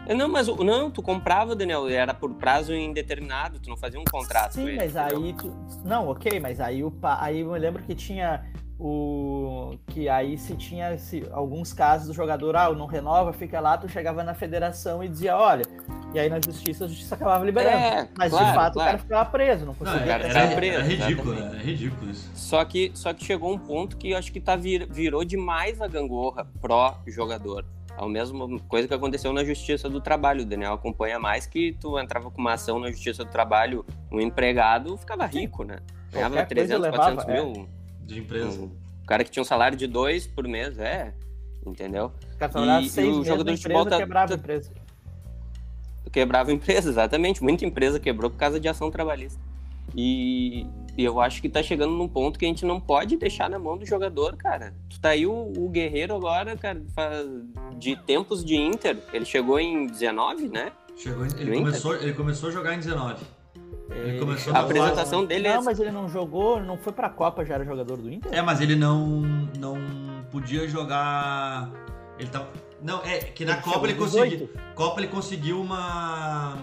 É. Não, mas não, tu comprava, Daniel, era por prazo indeterminado, tu não fazia um contrato. Sim, ele, mas entendeu? aí tu... Não, ok, mas aí, o, aí eu lembro que tinha o que aí se tinha se, alguns casos do jogador, ah, não renova, fica lá, tu chegava na federação e dizia, olha, e aí na justiça a justiça acabava liberando. É, Mas claro, de fato claro. o cara ficava preso, não conseguia. Não, era, era, preso, é ridículo, né? É ridículo isso. Só que, só que chegou um ponto que eu acho que tá vir, virou demais a gangorra pró jogador. É a mesma coisa que aconteceu na Justiça do Trabalho. O Daniel acompanha mais que tu entrava com uma ação na Justiça do Trabalho, um empregado ficava rico, né? Ganhava 300, levava, 400 mil. É de empresa. Um, o cara que tinha um salário de dois por mês, é, entendeu? O cara e, seis e o jogador de futebol tá, quebrava a empresa. Quebrava a empresa, exatamente. Muita empresa quebrou por causa de ação trabalhista. E, e, eu acho que tá chegando num ponto que a gente não pode deixar na mão do jogador, cara. Tu tá aí o, o Guerreiro agora, cara, de tempos de Inter. Ele chegou em 19, né? Chegou, ele, começou, ele começou a jogar em 19. Ele começou a apresentação dele. Não, mas ele não jogou, não foi pra Copa, já era jogador do Inter? É, mas ele não, não podia jogar. Ele tava. Não, é que na ele Copa ele conseguiu. Copa ele conseguiu uma.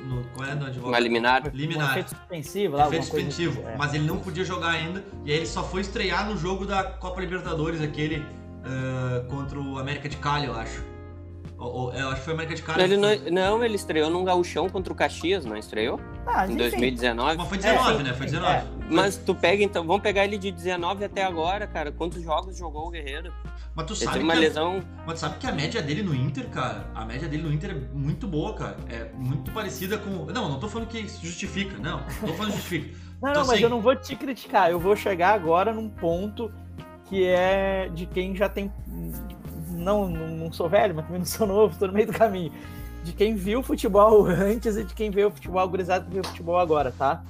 No, qual é no Uma liminar. Liminar. Um efeito suspensivo lá. Efeito suspensivo. Assim, é. Mas ele não podia jogar ainda. E aí ele só foi estrear no jogo da Copa Libertadores, aquele uh, contra o América de Cali, eu acho. Ou, eu acho que foi América de Cali. Ele não, não, ele estreou num gauchão contra o Caxias, não estreou? Ah, em 2019. Mas foi 19, é, né? Foi 19. É. Mas tu pega então, vamos pegar ele de 19 até agora, cara. Quantos jogos jogou o Guerreiro? Mas tu ele sabe uma que lesão. A, mas tu sabe que a média dele no Inter, cara, a média dele no Inter é muito boa, cara. É muito parecida com. Não, não tô falando que justifica, não. Não tô falando que justifica. não, não, mas assim... eu não vou te criticar. Eu vou chegar agora num ponto que é de quem já tem não, não sou velho, mas também não sou novo, estou no meio do caminho. De quem viu futebol antes e de quem vê o futebol gurizado que vê o futebol agora, tá?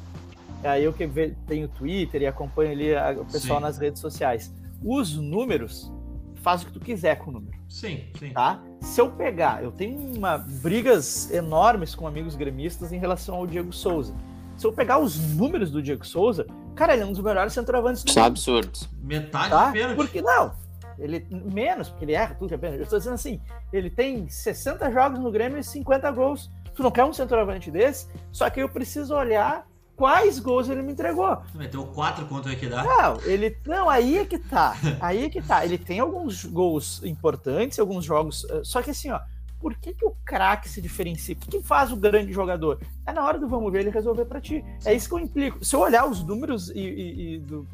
Aí eu que tenho Twitter e acompanho ali o pessoal sim. nas redes sociais. Os números, faz o que tu quiser com o número. Sim, sim. Tá? Se eu pegar, eu tenho uma, brigas enormes com amigos gremistas em relação ao Diego Souza. Se eu pegar os números do Diego Souza, cara, ele é um dos melhores centroavantes do São mundo. absurdos. Metade tá? de pênalti. Porque não, ele menos, porque ele erra tudo que é pênalti. Eu estou dizendo assim, ele tem 60 jogos no Grêmio e 50 gols. Tu não quer um centroavante desse? Só que eu preciso olhar quais gols ele me entregou. Tu meteu quatro contra o Equidad? Não, ele. Não, aí é que tá. Aí é que tá. Ele tem alguns gols importantes, alguns jogos. Eh, só que assim, ó. Por que, que o craque se diferencia? O que, que faz o grande jogador? É na hora do vamos ver ele resolver para ti. É isso que eu implico. Se eu olhar os números e, e, e do,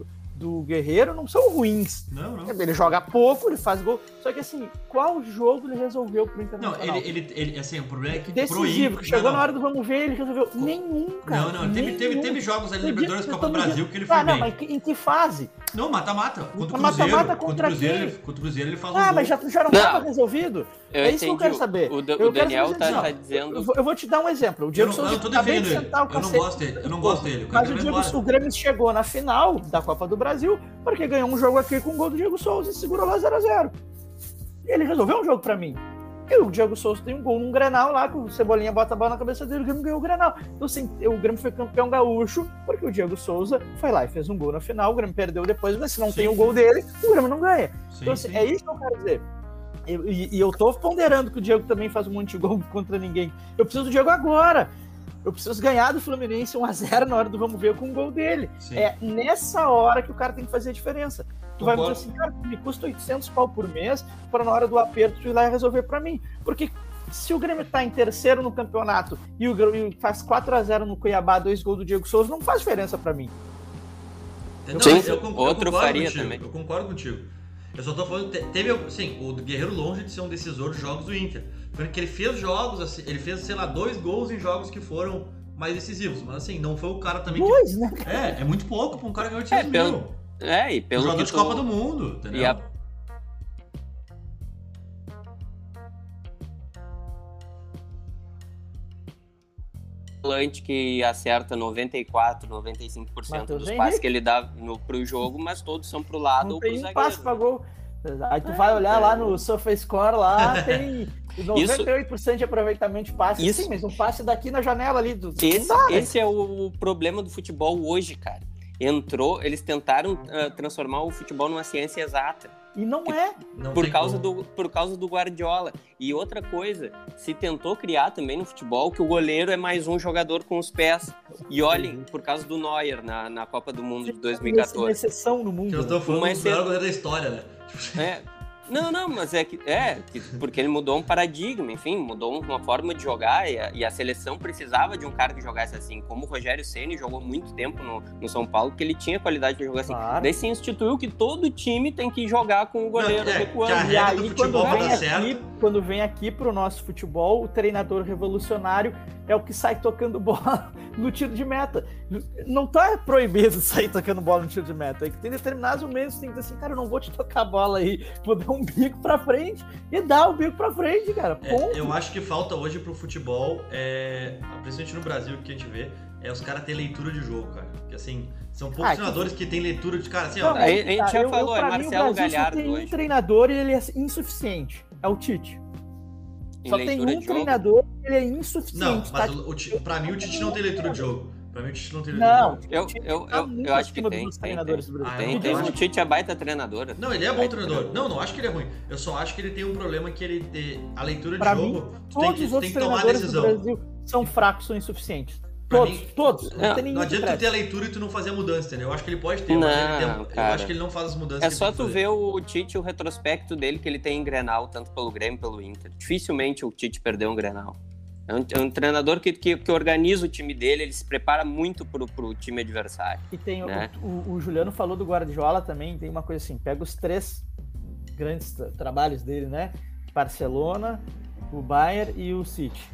do Guerreiro não são ruins. Não, não. Ele joga pouco, ele faz gol. Só que assim, qual jogo ele resolveu pro Internacional? Não, ele, ele, ele assim, o problema é que Decisivo, que chegou não, não. na hora do vamos ver, ele resolveu. Nenhum, cara. Não, não, teve, teve, teve jogos ali, Libertadores Copa do Brasil, que ele foi ah, bem. Não, mas em que fase? Não, mata-mata. Contra o Cruzeiro. Mata-mata contra, contra, Cruzeiro, contra o Cruzeiro ele faz um Ah, mas já, já não estava resolvido? Eu é isso que eu quero saber. O, o, o Daniel tá, tá, dizendo. Eu vou, eu vou, te dar um exemplo. O Diego eu não, Souza eu tô defendendo ele. Eu não gosto dele. Eu não gosto dele. Mas o, Diego, o Grêmio chegou na final da Copa do Brasil porque ganhou um jogo aqui com o gol do Diego Souza e segurou lá 0x0. Ele resolveu um jogo pra mim. E o Diego Souza tem um gol num Grenal lá, que o Cebolinha bota a bola na cabeça dele, o Grêmio ganhou o Grenal. Então, assim, o Grêmio foi campeão gaúcho, porque o Diego Souza foi lá e fez um gol na final, o Grêmio perdeu depois, mas se não sim. tem o gol dele, o Grêmio não ganha. Sim, então, assim, sim. é isso que eu quero dizer. E, e, eu tô ponderando que o Diego também faz um monte de gol contra ninguém. Eu preciso do Diego agora. Eu preciso ganhar do Fluminense 1x0 na hora do vamos ver com o gol dele. Sim. É nessa hora que o cara tem que fazer a diferença. Tu vai me dizer assim, cara, me custa 800 pau por mês para na hora do aperto tu ir lá e resolver para mim. Porque se o Grêmio tá em terceiro no campeonato e o Grêmio faz 4 a 0 no Cuiabá, dois gols do Diego Souza, não faz diferença para mim. Não, Sim, eu, eu, outro eu faria contigo, também. Eu concordo contigo. Eu só tô falando, teve, sim, o Guerreiro longe de ser um decisor de jogos do Inter. Porque ele fez jogos, assim, ele fez, sei lá, dois gols em jogos que foram mais decisivos. Mas assim, não foi o cara também dois, que... né? É, é muito pouco pra um cara ganhar 800 é, pelo... mil. É, e pelo. Jogador de Copa do Mundo, entendeu? E a... volante que acerta 94, 95% Mateus dos passes que ele dá no, pro jogo, mas todos são pro lado Não ou pro tem zagueiro. passe pra gol. Aí tu é, vai olhar é. lá no SofaScore, lá tem 98% Isso... de aproveitamento de passe. Isso... Sim, mas um passe daqui na janela ali. Do... Esse, dá, né? esse é o problema do futebol hoje, cara. Entrou, eles tentaram uh, transformar o futebol numa ciência exata. E não é. Não por, causa do, por causa do Guardiola. E outra coisa, se tentou criar também no futebol que o goleiro é mais um jogador com os pés. E olhem, por causa do Neuer na, na Copa do Mundo de 2014. Uma exceção no mundo. Eu estou falando uma do melhor goleiro da história, né? É, não, não, mas é que é porque ele mudou um paradigma, enfim, mudou uma forma de jogar e a, e a seleção precisava de um cara que jogasse assim, como o Rogério Ceni jogou muito tempo no, no São Paulo, porque ele tinha qualidade de jogar assim. Claro. Daí se instituiu que todo time tem que jogar com o goleiro não, é, recuando. E aí quando vem aqui, certo. quando vem aqui pro nosso futebol, o treinador revolucionário é o que sai tocando bola no tiro de meta. Não tá proibido sair tocando bola no tiro de meta. É que tem determinados momentos que tem que dizer assim, cara, eu não vou te tocar a bola aí, vou dar um bico pra frente e dar o bico pra frente, cara. É, eu acho que falta hoje pro futebol, é, principalmente no Brasil, que a gente vê, é os caras ter leitura de jogo, cara. Porque assim, são poucos ah, treinadores que... que têm leitura de cara. Assim, não, ó, a, gente já eu, falou, eu, é Marcelo mim, Galhardo. Tem hoje. um treinador e ele é insuficiente. É o Tite. Só tem um treinador ele é insuficiente. Não, mas tá? o, o, pra mim o Tite não tem leitura de jogo. Pra mim o Tite não tem leitura não. Eu, eu, tá eu, eu acho que tem. Tem, tem. Ah, tem, tem. O Tite é baita treinador. Não, ele é bom treinador. Não, não acho que ele é ruim. Eu só acho que ele tem um problema que ele tem a leitura de pra jogo, mim, tu tem que, tem que tomar decisão. Do Brasil são fracos, são insuficientes. Todos, mim, todos. Não, não, não adianta tu ter a leitura e tu não fazer a mudança, entendeu? Eu acho que ele pode ter, não, mas ele tem, cara, eu acho que ele não faz as mudanças. É só tu ver o Tite, o retrospecto dele que ele tem em Grenal, tanto pelo Grêmio pelo Inter. Dificilmente o Tite perdeu um Grenal. É um, é um treinador que, que, que, organiza o time dele, ele se prepara muito pro, pro time adversário. E tem né? o, o, o, Juliano falou do Guardiola também, tem uma coisa assim, pega os três grandes trabalhos dele, né? Barcelona, o Bayern e o City.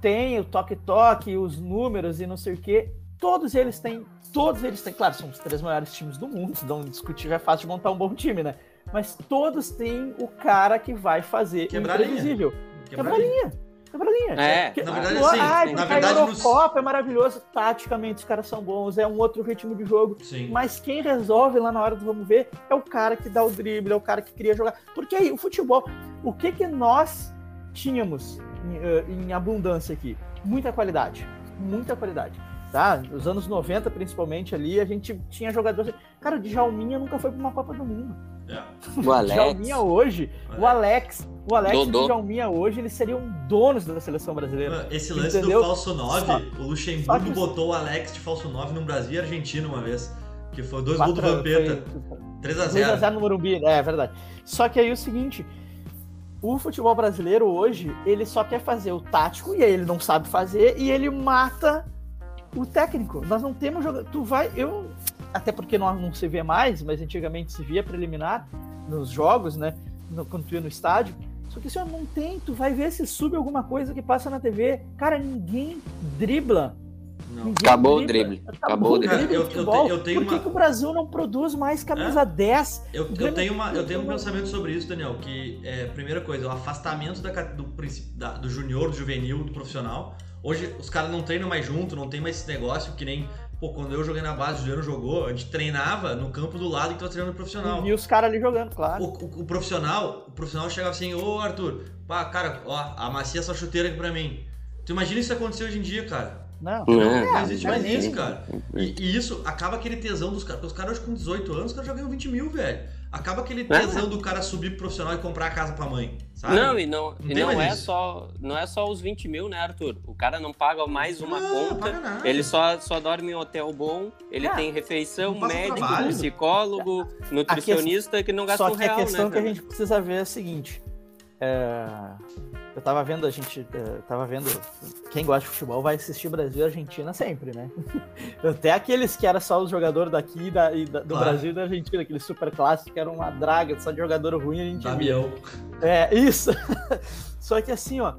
Tem o toque-toque, os números e não sei o quê. Todos eles têm, todos eles têm, claro, são os três maiores times do mundo, então discutir é fácil de montar um bom time, né? Mas todos têm o cara que vai fazer Quebrar o imprevisível. Quebrar, Quebrar linha. linha É, na verdade, sim. Ah, na verdade, no Copa é maravilhoso, taticamente os caras são bons, é um outro ritmo de jogo. Sim. Mas quem resolve lá na hora do vamos ver é o cara que dá o drible, é o cara que queria jogar. Porque aí, o futebol, o que que nós tínhamos em, eh, em abundância aqui? Muita qualidade. Muita qualidade. Tá? Nos anos 90, principalmente ali, a gente tinha jogadores. Cara, o Djalminha nunca foi para uma Copa do Mundo. É. O Alex. Djalminha hoje, o Alex, o Alex Dodô. e o Djalminha hoje, eles seriam donos da seleção brasileira. Esse lance entendeu? do falso 9, só, o Luxemburgo que... botou o Alex de falso 9 no Brasil e Argentina uma vez. Que foi dois gols do Vampeta. 3x0. 3x0 no Morumbi, é, é verdade. Só que aí o seguinte, o futebol brasileiro hoje, ele só quer fazer o tático, e aí ele não sabe fazer, e ele mata o técnico. Nós não temos jogador. Tu vai. Eu. Até porque não, não se vê mais, mas antigamente se via preliminar nos jogos, né? No, quando tu ia no estádio. Só que isso não tem, tu vai ver se sube alguma coisa que passa na TV. Cara, ninguém dribla. Acabou o drible. Acabou o drible. eu, eu, eu, tenho Por que, uma... que, o Brasil não produz mais camisa é? 10? Eu, eu, tenho uma, eu tenho um pensamento sobre isso, Daniel, que é, primeira coisa, o afastamento da, do, da, do junior, do juvenil, do profissional. Hoje os caras não treinam mais junto, não tem mais esse negócio que nem Pô, quando eu joguei na base, o Juliano jogou, a gente treinava no campo do lado que tava treinando o profissional. E os caras ali jogando, claro. O, o, o, profissional, o profissional chegava assim, ô Arthur, pá, cara, ó, amacia essa chuteira aqui pra mim. Tu imagina isso acontecer hoje em dia, cara? Não, não, não, não existe mais isso, cara. E, e, isso acaba aquele tesão dos caras. Os caras hoje com 18 anos, os caras já ganham 20 mil, velho. Acaba aquele é. tesão é. do cara subir pro profissional e comprar a casa pra mãe, sabe? Não, e não, não, e não é só não é só os 20 mil, né, Arthur? O cara não paga mais uma não, conta, ele só, só dorme em hotel bom, ele é. tem refeição, médico, trabalho. psicólogo, nutricionista que, que não gasta só um real, Só que a questão né, que a gente precisa ver é a seguinte, é... Eu tava vendo, a gente uh, tava vendo. Quem gosta de futebol vai assistir Brasil e Argentina sempre, né? Até aqueles que eram só os jogadores daqui da, e da, do claro. Brasil e da Argentina, aquele super clássico que era uma draga, só de jogador ruim a gente. Damião. É, isso. só que assim, ó,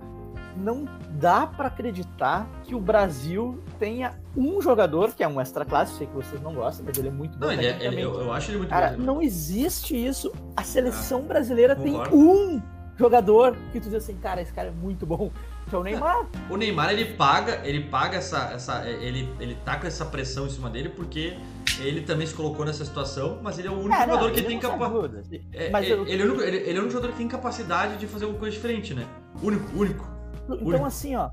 não dá para acreditar que o Brasil tenha um jogador, que é um extra classe, sei que vocês não gostam, mas ele é muito bom. Não, ele é, ele, eu, eu, acho ele muito Cara, bom. não existe isso. A seleção ah, brasileira tem um jogador que tu diz assim, cara, esse cara é muito bom, que é o Neymar. O Neymar, ele paga, ele paga essa, essa ele, ele tá com essa pressão em cima dele porque ele também se colocou nessa situação, mas ele é o único é, jogador não, que tem capacidade. É, é, eu... ele, é único, ele, ele, é o único jogador que tem capacidade de fazer alguma coisa diferente, né? Único, único. Então, único. assim, ó,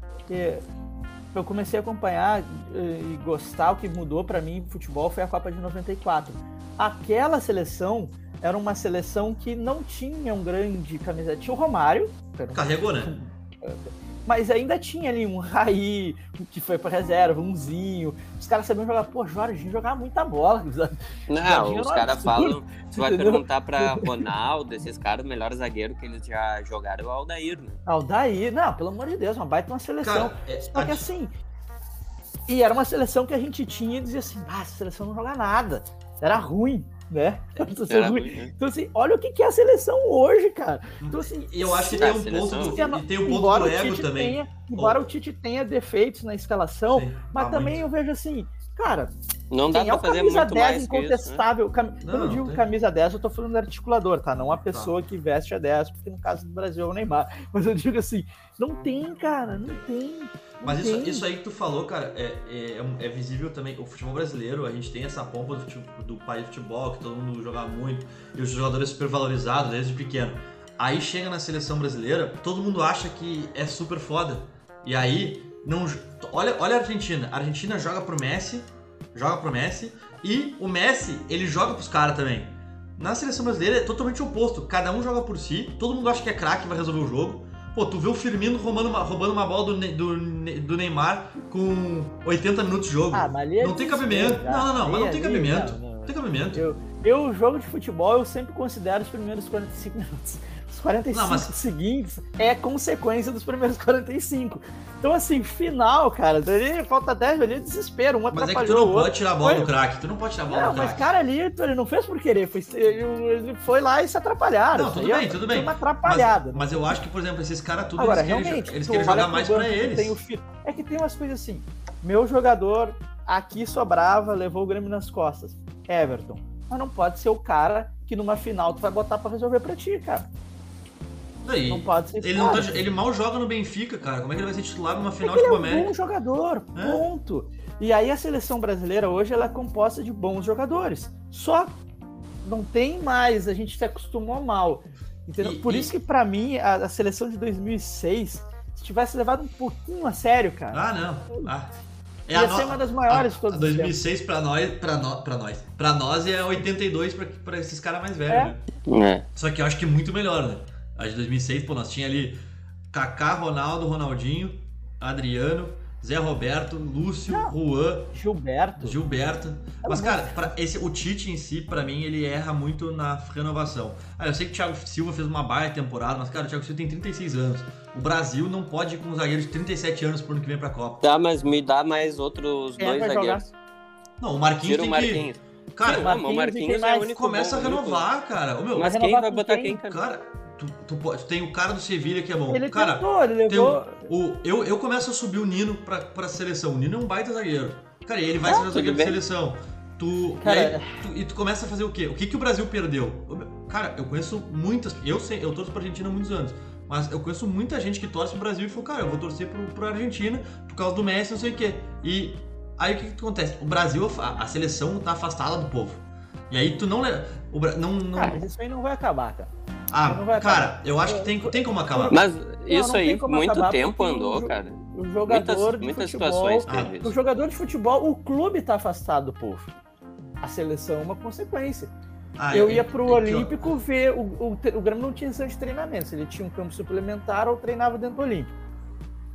eu comecei a acompanhar eh, e gostar, o que mudou para mim futebol foi a Copa de 94. Aquela seleção era uma seleção que não tinha um grande camiseta. Tinha o Romário. Carregou, né? Mas ainda tinha ali um Raí, que foi pra reserva, umzinho. Os caras sabiam jogar. Pô, Jorginho jogava muita bola. Não, os caras falam. Você vai perguntar pra Ronaldo, esses caras, o melhor zagueiro que eles já jogaram é o Aldair, né? Aldair, não, pelo amor de Deus, uma baita uma seleção. Cara, é, Só que assim. E era uma seleção que a gente tinha e dizia assim: ah, essa seleção não joga nada. Era ruim né? Então, ruim, né? então, assim, olha o que é a seleção hoje, cara. Então, assim, eu acho que tem um ponto do, e tem um ponto do ego também. Tenha, embora oh. o Tite tenha defeitos na escalação, Sim, mas também muito. eu vejo assim, cara, não dá pra é fazer camisa muito 10 mais incontestável. Isso, né? Quando eu digo tem. camisa 10, eu tô falando do articulador, tá? Não a tá. pessoa tá. que veste a 10, porque no caso do Brasil é o Neymar. Mas eu digo assim, não tem, cara, não tem. Mas isso, isso, aí que tu falou, cara, é, é, é, visível também. O futebol brasileiro, a gente tem essa pompa do, do país de futebol, que todo mundo joga muito, e os jogadores super valorizados desde pequeno. Aí chega na seleção brasileira, todo mundo acha que é super foda. E aí, não. Olha, olha a Argentina. A Argentina joga pro Messi, joga pro Messi, e o Messi, ele joga pros caras também. Na seleção brasileira é totalmente oposto. Cada um joga por si, todo mundo acha que é craque vai resolver o jogo. Pô, tu vê o Firmino roubando uma, roubando uma bola do, do, do Neymar com 80 minutos de jogo. Ah, mas ali é não tem cabimento. Não, não, não, mas não tem cabimento. Não, não. não tem cabimento. Eu, eu, jogo de futebol, eu sempre considero os primeiros 45 minutos. 45 não, mas... seguintes é consequência dos primeiros 45. Então, assim, final, cara, ali falta 10 ali, desespero. Um mas é que tu não pode tirar a bola foi... do craque, tu não pode tirar a bola não, do craque. Mas, cara, ali ele não fez por querer, foi, ele foi lá e se atrapalharam. Não, tudo bem, tudo bem. Foi uma atrapalhada. Mas, mas, eu acho que, por exemplo, esses caras tudo Agora, eles querem, eles querem jogar mais pra eles. Tem o... É que tem umas coisas assim, meu jogador aqui sobrava, levou o Grêmio nas costas. Everton. Mas não pode ser o cara que numa final tu vai botar pra resolver pra ti, cara. Daí, não pode ser ele, não tá, ele mal joga no Benfica, cara. Como é que ele vai ser titular numa final é de Copa América? Ele é um bom jogador, é? ponto. E aí a seleção brasileira hoje ela é composta de bons jogadores. Só não tem mais, a gente se acostumou mal. Entendeu? E, Por e... isso que para mim a, a, seleção de 2006 se tivesse levado um pouquinho a sério, cara. Ah, não. Ah. É Ia ser uma das maiores a, de todos a 2006 para nós, para nós, para nós, para nós é 82 para esses caras mais velhos, é. né? É. Só que eu acho que é muito melhor, né? A de 2006, pô, nós tinha ali Kaká, Ronaldo, Ronaldinho, Adriano, Zé Roberto, Lúcio, Não, Juan, Gilberto. Gilberto. Mas, cara, pra esse, o Tite em si, para mim, ele erra muito na renovação. Ah, eu sei que o Thiago Silva fez uma baia temporada, mas, cara, o Thiago Silva tem 36 anos. O Brasil não pode ir com um zagueiro de 37 anos por ano que vem pra Copa. Tá, mas me dá mais outros Quem dois zagueiros. Jogar? Não, o Marquinhos Tira tem o Marquinhos. que... Cara, Sim, o Marquinhos, o Marquinhos é o único Começa bom, a renovar, cara. O meu, mas quem vai botar quem, cara? Cara, tu, tu, tu, tem o cara do Sevilha que é bom. Ele cara, tentou, ele levou... o, eu, eu começo a subir o Nino pra, pra seleção. O Nino é um baita zagueiro. Cara, e ele vai ah, ser zagueiro da seleção. Tu, cara, e, aí, tu, e tu começa a fazer o quê? O que, que o Brasil perdeu? Cara, eu conheço muitas. Eu sei, eu torço pra Argentina há muitos anos. Mas eu conheço muita gente que torce pro Brasil e falou, cara, eu vou torcer pro, pro Argentina por causa do Messi, não sei o quê. E aí o que, que acontece? O Brasil, a, a seleção tá afastada do povo. E aí tu não leva. Não, não... Cara, isso aí não vai acabar, cara. Ah, cara, eu acho que tem, tem como acabar. Mas isso não, aí, muito tempo andou, o, cara. O jogador muitas, de muitas futebol, situações ah, O jogador de futebol, o clube tá afastado do povo. A seleção é uma consequência. Ah, eu, ia pro Olímpico ver. O, o, o Grêmio não tinha sessão de treinamento. Ele tinha um campo suplementar ou treinava dentro do Olímpico.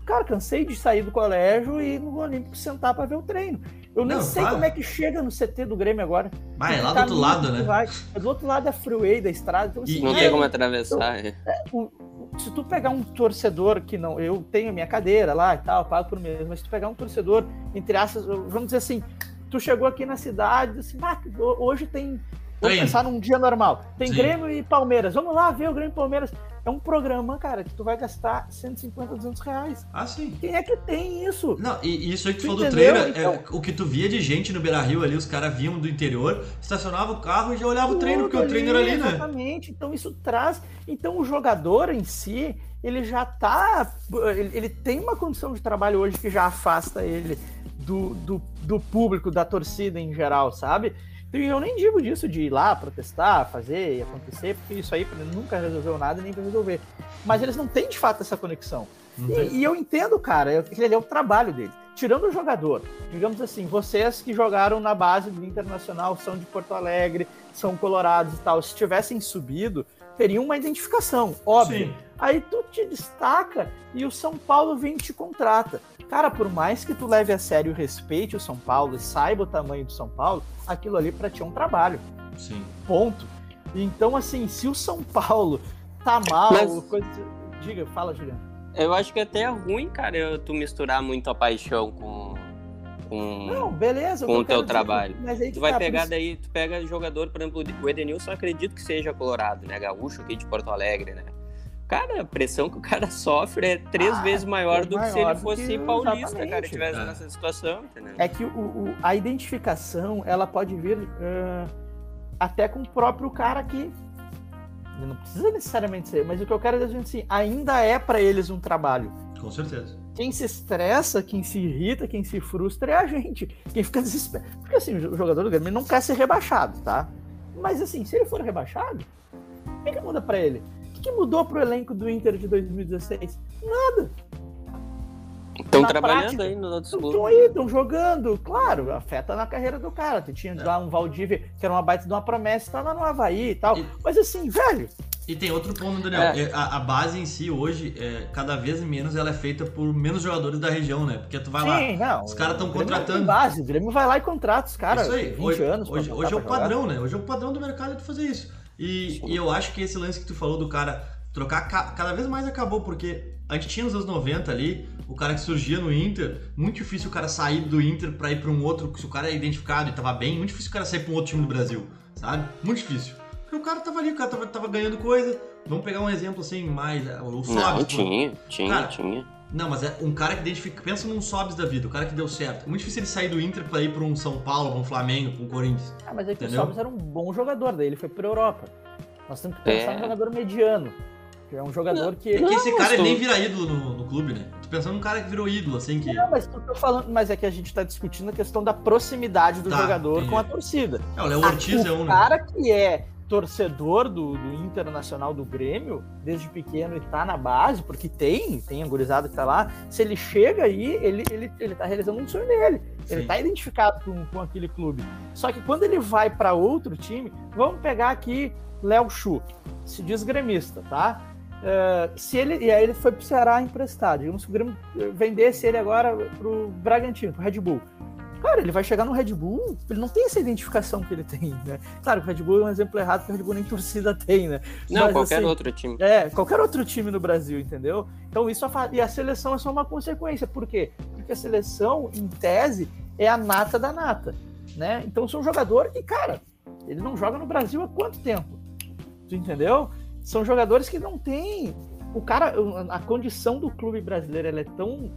Cara, cansei de sair do colégio e ir no Olímpico sentar para ver o treino. Eu nem não, sei como é que chega no CT do Grêmio agora. Mas é lá do outro lado, né? Vai. É do outro lado da freeway, da estrada. Então, assim, não é, tem como atravessar. Então, é, o, se tu pegar um torcedor que não. Eu tenho minha cadeira lá e tal, pago por mês, mas se tu pegar um torcedor, entre aspas, vamos dizer assim, tu chegou aqui na cidade, assim, ah, hoje tem Vamos pensar num dia normal. Tem Sim. Grêmio e Palmeiras. Vamos lá ver o Grêmio e Palmeiras. É um programa, cara, que tu vai gastar 150, 200 reais. Ah, sim. Quem é que tem isso? Não, e isso aí que tu, tu falou do treino, é então... é, o que tu via de gente no Beira Rio ali, os caras vinham do interior, estacionava o carro e já olhava o treino, porque ali, o treino era ali, né? Exatamente. Então isso traz. Então o jogador em si, ele já tá. Ele, ele tem uma condição de trabalho hoje que já afasta ele do, do, do público, da torcida em geral, sabe? E eu nem digo disso de ir lá protestar, fazer e acontecer, porque isso aí nunca resolveu nada nem vai resolver. Mas eles não têm de fato essa conexão. E, e, eu entendo, cara, que ele é o trabalho dele. Tirando o jogador, digamos assim, vocês que jogaram na base do Internacional, são de Porto Alegre, são colorados e tal, se tivessem subido, teriam uma identificação, óbvio. Sim. Aí tu te destaca e o São Paulo vem e te contrata. Cara, por mais que tu leve a sério e respeite o São Paulo e saiba o tamanho do São Paulo, aquilo ali para ti é um trabalho. Sim. Ponto. Então, assim, se o São Paulo tá mal, Mas... coisa... diga, fala, Juliano. Eu acho que é até é ruim, cara, tu misturar muito a paixão com com, não, beleza, com o teu trabalho. Dizer, tu vai tá, pegar daí, tu pega jogador, por exemplo, o Edenilson, acredito que seja colorado, né? Gaúcho aqui de Porto Alegre, né? Cara, a pressão que o cara sofre é três ah, vezes maior é do que se ele fosse paulista, exatamente. cara, estivesse é. nessa situação, entendeu? É que o, o, a identificação, ela pode vir uh, até com o próprio cara que não precisa necessariamente ser, mas o que eu quero dizer assim, ainda é para eles um trabalho. Com certeza. Quem se estressa, quem se irrita, quem se frustra é a gente. Quem fica desesperado. Porque assim, o jogador do Grêmio não quer ser rebaixado, tá? Mas assim, se ele for rebaixado, o que, que muda para ele? que, que mudou pro elenco do Inter de 2016? Nada. Estão trabalhando prática, aí no outro Estão aí, estão jogando. Claro, afeta na carreira do cara. Tu tinha é. lá um Valdívia, que era uma baita de uma promessa, tá lá no Havaí e tal. E... Mas assim, velho. E tem outro ponto, Daniel. É. é. A, a, base em si, hoje, é, cada vez menos ela é feita por menos jogadores da região, né? Porque tu vai Sim, lá, não, os caras estão contratando. Base, o Grêmio vai lá e contrata os caras. Isso aí. 20 hoje, anos. Hoje, hoje é o padrão, né? Hoje é o padrão do mercado de fazer isso. E, e, eu acho que esse lance que tu falou do cara trocar cada vez mais acabou, porque a gente tinha nos anos 90 ali, o cara que surgia no Inter, muito difícil o cara sair do Inter para ir para um outro, se o cara é identificado e tava bem, muito difícil o cara sair para um outro time do Brasil, sabe? Muito difícil. Porque o cara tava ali, o cara tava, tava ganhando coisa. Vamos pegar um exemplo assim, mais. É, o Sobs. Não, tinha, tinha, cara, tinha. Não, mas é um cara que identifica. Pensa num Sobs da vida, o cara que deu certo. É muito difícil ele sair do Inter pra ir pra um São Paulo, pra um Flamengo, pra um Corinthians. Ah, mas é que entendeu? o Sobs era um bom jogador, daí ele foi pra Europa. Nós temos que pensar é. num jogador mediano. É um jogador que. É que esse cara estou... nem vira ídolo no, no, clube, né? Tô pensando num cara que virou ídolo, assim que. Não, mas tô falando, mas é que a gente tá discutindo a questão da proximidade do tá, jogador entendi. com a torcida. É, o Léo Ortiz a, é um. O né? cara que é torcedor do, do, Internacional do Grêmio, desde pequeno e tá na base, porque tem, tem a gurizada que tá lá, se ele chega aí, ele, ele, ele tá realizando um sonho dele. Sim. Ele tá identificado com, com aquele clube. Só que quando ele vai para outro time, vamos pegar aqui Léo Chu, se diz gremista, tá? Uh, se ele, e aí ele foi pro Ceará emprestado. Digamos que o Grêmio vendesse ele agora pro Bragantino, pro Red Bull. Cara, ele vai chegar no Red Bull, ele não tem essa identificação que ele tem, né? Claro, o Red Bull é um exemplo errado, porque o Red Bull nem torcida tem, né? Não, Mas, qualquer assim, outro time. É, qualquer outro time no Brasil, entendeu? Então isso e a seleção é só uma consequência. Por quê? Porque a seleção, em tese, é a nata da nata, né? Então são um jogador que, cara, ele não joga no Brasil há quanto tempo? Tu entendeu? São jogadores que não têm. O cara, a condição do clube brasileiro ela é tão.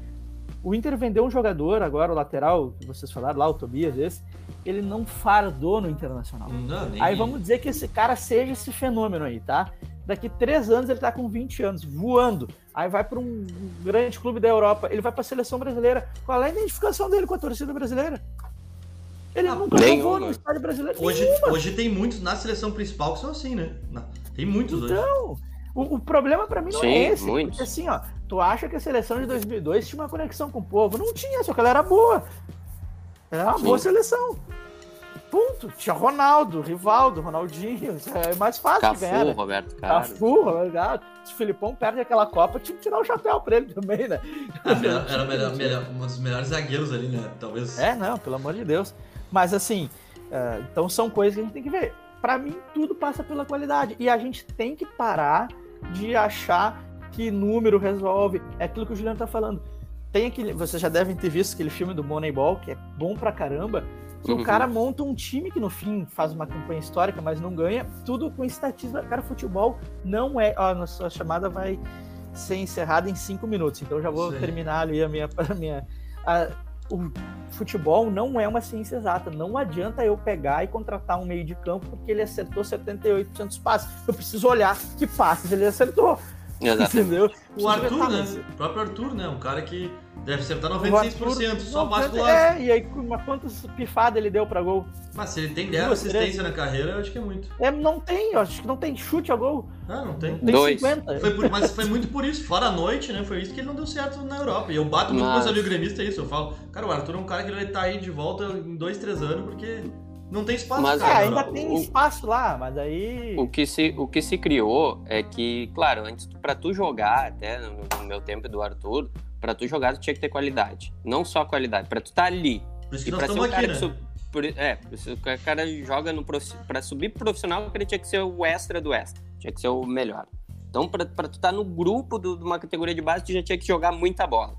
O Inter vendeu um jogador agora, o lateral, que vocês falaram lá, o Tobias, esse, ele não fardou no Internacional. Não, aí vamos dizer que esse cara seja esse fenômeno aí, tá? Daqui três anos ele tá com 20 anos, voando. Aí vai para um grande clube da Europa, ele vai para a seleção brasileira. Qual é a identificação dele com a torcida brasileira? Ele ah, nunca jogou no estádio brasileiro. Hoje, hoje tem muitos na seleção principal que são assim, né? Tem muitos então, hoje. O, o problema para mim não é Sim, é esse. Muitos. Porque assim, ó, tu acha que a seleção de 2002 tinha uma conexão com o povo? Não tinha, só que ela era boa. Era uma Sim. boa seleção. Ponto. Tinha Ronaldo, Rivaldo, Ronaldinho. É mais fácil Cafu, que ganhar. Roberto Carlos. Cafu, Roberto Se o Filipão perde aquela Copa, tinha que tirar o chapéu pra ele também, né? Ah, era melhor, melhor, um dos melhores zagueiros ali, né? Talvez. É, não, pelo amor de Deus. Mas assim, uh, então são coisas que a gente tem que ver. Para mim, tudo passa pela qualidade. E a gente tem que parar de achar que número resolve. É aquilo que o Juliano tá falando. Tem aquele. Vocês já devem ter visto aquele filme do Moneyball, que é bom pra caramba. Que uhum. o cara monta um time que no fim faz uma campanha histórica, mas não ganha, tudo com estatística. Cara, futebol não é. Ó, a nossa chamada vai ser encerrada em cinco minutos, então já vou Sim. terminar ali a minha. A minha a, o futebol não é uma ciência exata. Não adianta eu pegar e contratar um meio de campo porque ele acertou 78% dos passes. Eu preciso olhar que passes ele acertou. Exatamente. Entendeu? O Arthur, né? O próprio Arthur, né? Um cara que deve acertar 96%, Arthur, só passe do lado. É, e aí, mas quantas pifadas ele deu pra gol? Mas se ele tem 10 assistências na carreira, eu acho que é muito. É, não tem, eu acho que não tem chute a gol. Ah, não tem. tem Dois. 50. Foi por, mas foi muito por isso, fora a noite, né? Foi isso que ele não deu certo na Europa. E eu bato muito mas... meus amigos gremistas isso. Eu falo, cara, o Arthur é um cara que ele vai estar tá aí de volta em 2, 3 anos, porque não tem espaço. Mas, cara, é, ainda tem espaço lá, mas aí. O que se, o que se criou é que, claro, antes para tu jogar, até no, no, meu tempo do Arthur, para tu jogar tu tinha que ter qualidade. Não só qualidade, para tu estar tá ali. Por isso que e nós estamos aqui, né? É, o cara joga no prof... para subir profissional, ele tinha que ser o extra do extra, tinha que ser o melhor. Então, para tu estar tá no grupo de uma categoria de base, tu já tinha que jogar muita bola.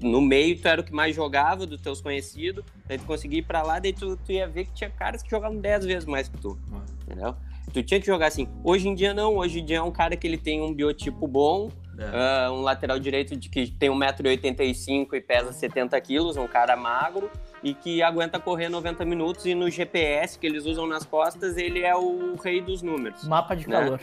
No meio, tu era o que mais jogava dos teus conhecidos, daí tu conseguia ir pra lá, daí tu, tu ia ver que tinha caras que jogavam 10 vezes mais que tu, entendeu? Tu tinha que jogar assim. Hoje em dia, não. Hoje em dia é um cara que ele tem um biotipo bom, é. uh, um lateral direito de que tem 1,85m e pesa 70 quilos, um cara magro, e que aguenta correr 90 minutos e no GPS que eles usam nas costas, ele é o rei dos números. Mapa de né? calor.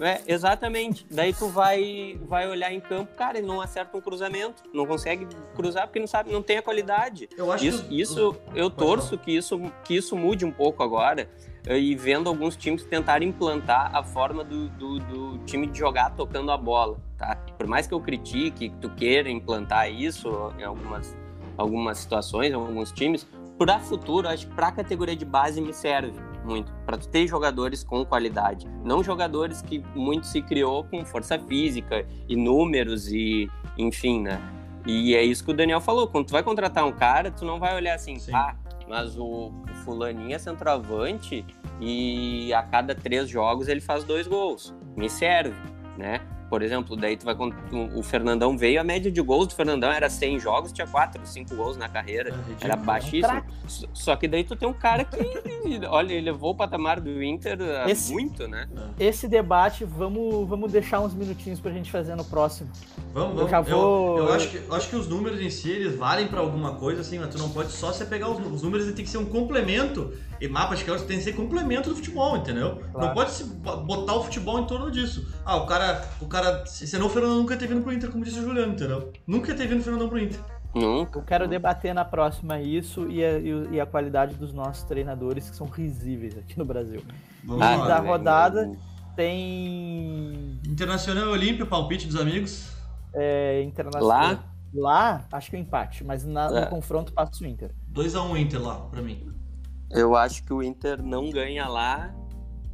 É, exatamente. Daí tu vai, vai olhar em campo, cara, ele não acerta um cruzamento, não consegue cruzar porque não sabe, não tem a qualidade. Eu acho isso, que... isso eu torço que isso, que isso mude um pouco agora e vendo alguns times tentarem implantar a forma do, do, do, time de jogar tocando a bola, tá? Por mais que eu critique, que tu queira implantar isso em algumas algumas situações, em alguns times, para futuro, acho que para a categoria de base me serve muito, para tu ter jogadores com qualidade, não jogadores que muito se criou com força física e números e enfim, né? E é isso que o Daniel falou, quando tu vai contratar um cara, tu não vai olhar assim, Sim. ah, mas o, o fulaninho é centroavante e a cada três jogos ele faz dois gols, me serve, né? por exemplo, daí tu vai o Fernandão veio, a média de gols do Fernandão era 100 jogos, tinha 4, 5 gols na carreira, é era baixíssimo. Só que daí tu tem um cara que, olha, ele levou o patamar do Inter esse, muito, né? Esse debate, vamos, vamos deixar uns minutinhos pra gente fazer no próximo. Vamos, vamos. Eu, já vou... eu, eu acho, que, eu acho que os números em si, eles valem pra alguma coisa, assim, mas tu não pode só você pegar os, os números, tem que ser um complemento e mapas de calor tem que ser complemento do futebol, entendeu? Claro. Não pode se botar o futebol em torno disso. Ah, o cara, o cara, senão o Fernando nunca ter vindo pro Inter, como disse o Juliano, entendeu? Nunca ter vindo o Fernandão pro Inter. Nunca. Eu quero debater na próxima isso e a, e a qualidade dos nossos treinadores, que são risíveis aqui no Brasil. Vamos ah, da rodada tem. Internacional Olímpio, palpite dos amigos. É, internacional. Lá? Lá, acho que o é um empate, mas na, é. no confronto passa o Inter. 2x1 um Inter lá, pra mim. Eu acho que o Inter não ganha lá.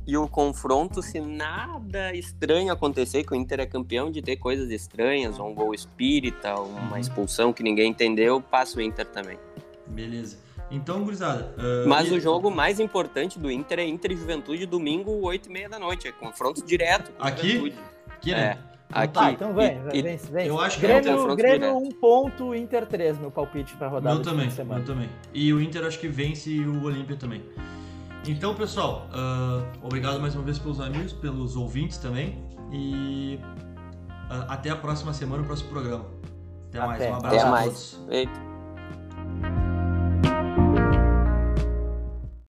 E o confronto, se nada estranho acontecer, que o Inter é campeão de ter coisas estranhas, um gol espírita, uma uhum. expulsão que ninguém entendeu, passa o Inter também. Beleza. Então, gurizada. Uh, Mas e... o jogo mais importante do Inter é Inter e Juventude, domingo, 8 e meia da noite. É confronto direto. Aqui? Juventude. Aqui, né? É. Ah, tá, aqui. Tá, então vem, e, vem, vem. Eu acho que Grêmio, é o Grêmio 1 um ponto, Inter 3, meu palpite para rodar. eu também, eu também. E o Inter acho que vence e o Olímpia também. Então, pessoal, uh, obrigado mais uma vez pelos amigos, pelos ouvintes também. E uh, até a próxima semana, o próximo programa. Até, até. mais, um abraço até a mais. todos. Eita.